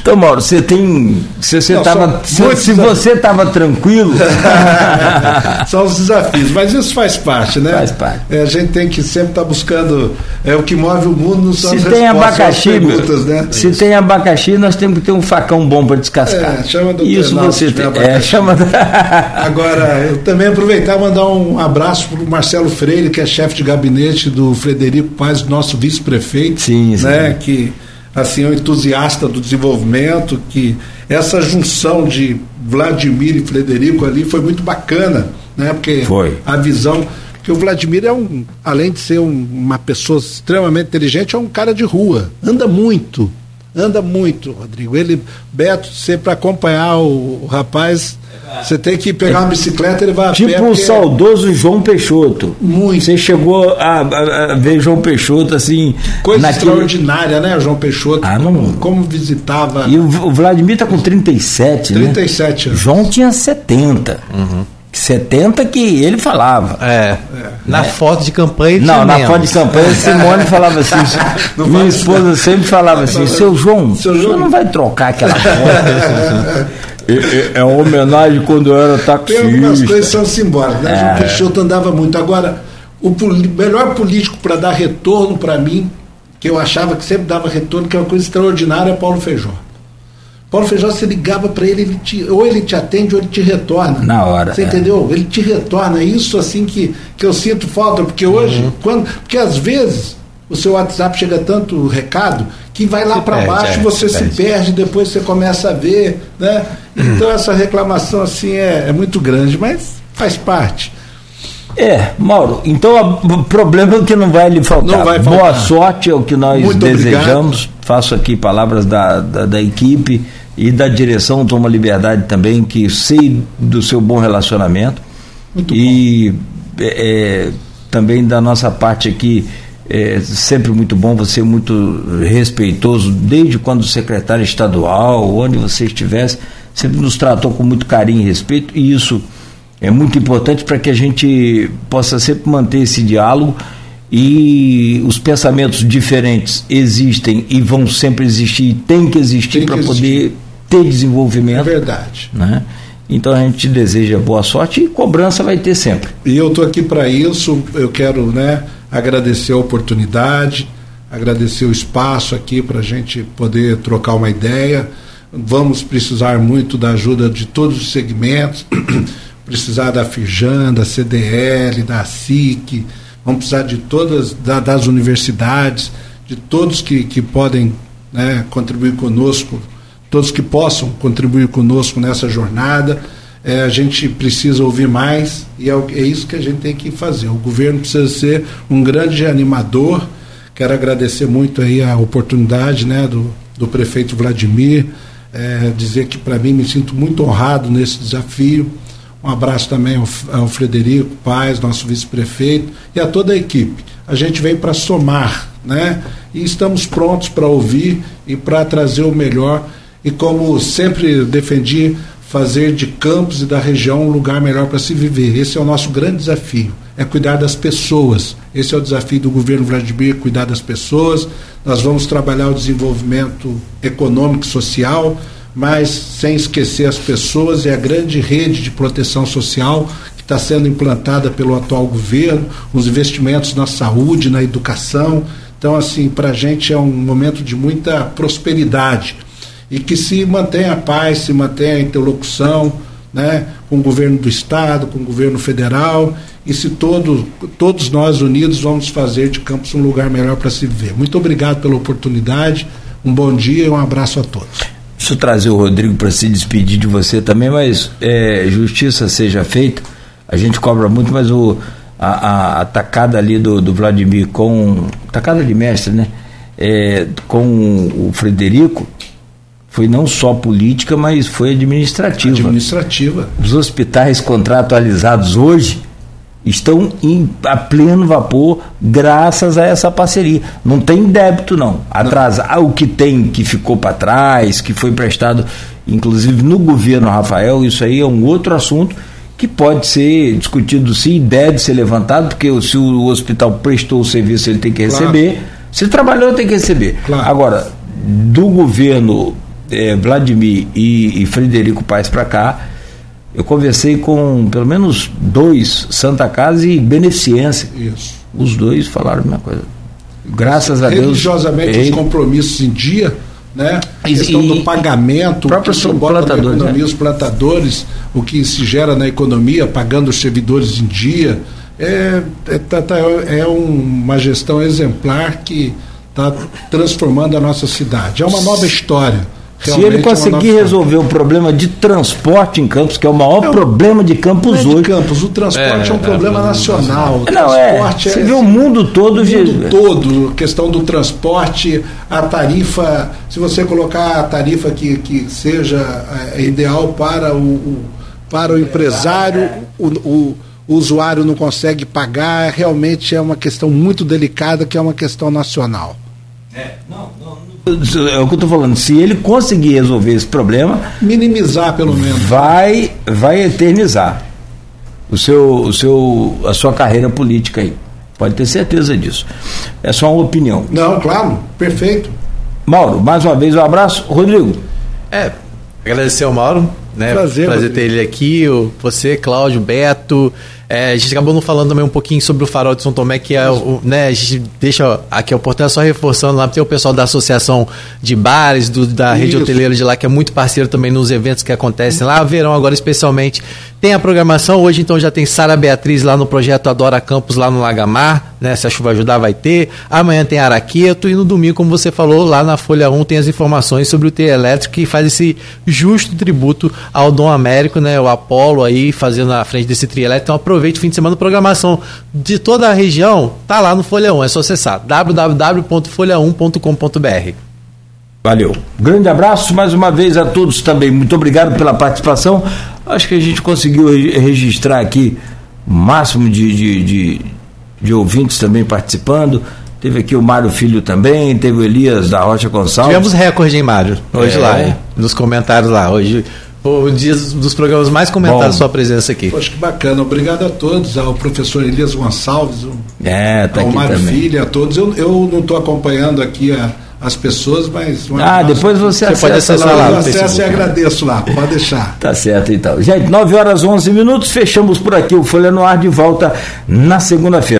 Então, Mauro, você tem. Se você Não, tava, são se, muitos se desafios. você estava tranquilo. <laughs> São os desafios, mas isso faz parte, né? Faz parte. É, a gente tem que sempre estar buscando. É o que move o mundo, não são se as tem abacaxi, perguntas, né? se tem abacaxi, nós temos que ter um facão bom para descascar. É, chama do Isso Penal, você tem. É, chama. <laughs> Agora, eu também aproveitar e mandar um abraço para o Marcelo Freire, que é chefe de gabinete do Frederico Paz, nosso vice-prefeito. Sim, sim. Né, que assim, um entusiasta do desenvolvimento, que essa junção de Vladimir e Frederico ali foi muito bacana, né? Porque Foi. a visão que o Vladimir é um, além de ser um- uma pessoa extremamente inteligente, é um cara de rua, anda muito, anda muito, Rodrigo. Ele, Beto, você para acompanhar o, o rapaz, você tem que pegar uma bicicleta, ele vai a pé, Tipo o porque- saudoso João Peixoto. Muito. Você chegou a, a- a ver João Peixoto assim. Coisa naquele- extraordinária, né, João Peixoto? Ah, não- como, como visitava. E o, o Vladimir tá com 37, né? 37 anos. João tinha 70. 70 que ele falava. É. Na foto de campanha ele Não, tinha na menos. foto de campanha, Simone falava <laughs> assim. Minha esposa sempre falava assim: seu João, Seu o senhor João- não vai trocar aquela foto. <laughs> é, é- é uma homenagem quando eu era Tem algumas coisas taxista. são simbólicas, né? É. João Peixoto andava muito. Agora, o melhor político para dar retorno para mim, que eu achava que sempre dava retorno, que é uma coisa extraordinária, é Paulo Feijó. Paulo Feijó, você ligava para ele, ele te- ou ele te atende ou ele te retorna. Na hora, Você é. entendeu? Ele te retorna. É Isso assim que, que eu sinto falta, porque hoje, Uhum. quando, porque às vezes o seu WhatsApp chega tanto recado que vai lá para baixo, é, você se se perde. perde, depois você começa a ver, né? Então essa reclamação assim é, é muito grande, mas faz parte. É, Mauro, então o problema é que não vai lhe faltar. Não vai Boa faltar. sorte é o que nós Muito desejamos. Faço aqui palavras da, da, da equipe e da direção, tomo a liberdade também, que sei do seu bom relacionamento. Muito e é, é, também da nossa parte aqui, é sempre muito bom, você é muito respeitoso, desde quando secretário estadual, onde você estivesse, sempre nos tratou com muito carinho e respeito, e isso é muito importante para que a gente possa sempre manter esse diálogo e os pensamentos diferentes existem e vão sempre existir, e tem que existir para poder ter É desenvolvimento verdade. né? Então a gente deseja boa sorte e cobrança vai ter sempre. E eu estou aqui para isso. Eu quero né, agradecer a oportunidade, agradecer o espaço aqui para a gente poder trocar uma ideia. Vamos precisar muito da ajuda de todos os segmentos, precisar da Firjan, da CDL, da SIC, vamos precisar de todas, da- das universidades, de todos que, que podem né, contribuir conosco, todos que possam contribuir conosco nessa jornada. É, a gente precisa ouvir mais e é, é isso que a gente tem que fazer. O governo precisa ser um grande animador. Quero agradecer muito aí a oportunidade né, do, do prefeito Vladimir, é, dizer que para mim me sinto muito honrado nesse desafio. Um abraço também ao, ao Frederico Paz, nosso vice-prefeito, e a toda a equipe. A gente vem para somar, né? E estamos prontos para ouvir e para trazer o melhor. E como sempre defendi, fazer de Campos e da região um lugar melhor para se viver. Esse é o nosso grande desafio, é cuidar das pessoas. Esse é o desafio do governo Vladimir, cuidar das pessoas. Nós vamos trabalhar o desenvolvimento econômico e social, mas sem esquecer as pessoas e a grande rede de proteção social que está sendo implantada pelo atual governo, os investimentos na saúde, na educação. Então, assim, para a gente é um momento de muita prosperidade e que se mantenha a paz, se mantenha a interlocução, né, com o governo do estado, com o governo federal, e se todo, todos nós unidos vamos fazer de Campos um lugar melhor para se viver. Muito obrigado pela oportunidade, um bom dia e um abraço a todos. Eu trazer o Rodrigo para se despedir de você também, mas é, justiça seja feita. A gente cobra muito, mas o, a, a tacada ali do, do Vladimir com. Tacada de mestre, né? É, com o Frederico foi não só política, mas foi administrativa. Administrativa. Os hospitais contratualizados hoje estão em, a pleno vapor graças a essa parceria. Não tem débito, não. Atrasa. Ah, o que tem que ficou para trás, que foi prestado, inclusive no governo Rafael, isso aí é um outro assunto que pode ser discutido sim, deve ser levantado, porque se o hospital prestou o serviço, ele tem que receber. Claro. Se trabalhou, tem que receber. Claro. Agora, do governo é, Vladimir e, e Frederico Paes para cá, eu conversei com pelo menos dois, Santa Casa e Beneficência. Isso. Os dois falaram a mesma coisa. Graças a Deus. Religiosamente, os compromissos em dia, né? A questão e, do pagamento, próprios plantadores, economia, né? os plantadores, o que se gera na economia, pagando os servidores em dia. É, é, tá, tá, é uma gestão exemplar que está transformando a nossa cidade. É uma nova história se ele é conseguir resolver o problema de transporte em Campos, que é o maior é, problema de Campos é de Campos, o transporte é, é um problema nacional. O não, é. Você vê o mundo todo. O mundo todo, questão do transporte, a tarifa, se você colocar a tarifa que, que seja ideal para o, o para o empresário, o, o, o usuário não consegue pagar, realmente é uma questão muito delicada, que é uma questão nacional. É, não, não é o que eu estou falando, se ele conseguir resolver esse problema. Minimizar, pelo menos. Vai, vai eternizar o seu, o seu, a sua carreira política aí. Pode ter certeza disso. É só uma opinião. Não, claro, perfeito. Mauro, mais uma vez um abraço. Rodrigo. É, agradecer ao Mauro, né? Prazer, Prazer ter ele aqui, você, Cláudio, Beto. É, a gente acabou não falando também um pouquinho sobre o farol de São Tomé, que é o, né, a gente deixa aqui a oportunidade só reforçando lá, tem o pessoal da Associação de Bares, do, da Isso. Rede Hoteleira de lá, que é muito parceiro também nos eventos que acontecem lá, verão agora especialmente. Tem a programação, hoje então já tem Sara Beatriz lá no projeto Adora Campos, lá no Lagamar, né? Se a chuva ajudar, vai ter. Amanhã tem Araqueto e no domingo, como você falou, lá na Folha 1 tem as informações sobre o T elétrico que faz esse justo tributo ao Dom Américo, né? O Apolo aí fazendo a frente desse tri elétrico. Então aproveite o fim de semana, programação de toda a região, tá lá no Folha 1, é só acessar www.folha1.com.br. Valeu. Grande abraço mais uma vez a todos também. Muito obrigado pela participação. Acho que a gente conseguiu registrar aqui o máximo de, de, de, de ouvintes também participando. Teve aqui o Mário Filho também, teve o Elias da Rocha Gonçalves. Tivemos recorde, hein, Mário? Hoje é. lá, hein? nos comentários lá. Hoje foi um dia dos programas mais comentados, Bom, sua presença aqui. Poxa, que bacana. Obrigado a todos, ao professor Elias Gonçalves, é, tá ao Mário também. Filho, a todos. Eu, eu não estou acompanhando aqui a as pessoas, mas. ah, depois você, você pode acessar lá. Eu acesso e agradeço lá, pode deixar. <laughs> Tá certo então. Gente, 9 horas 11 minutos, fechamos por aqui o Folha no Ar de volta na segunda-feira.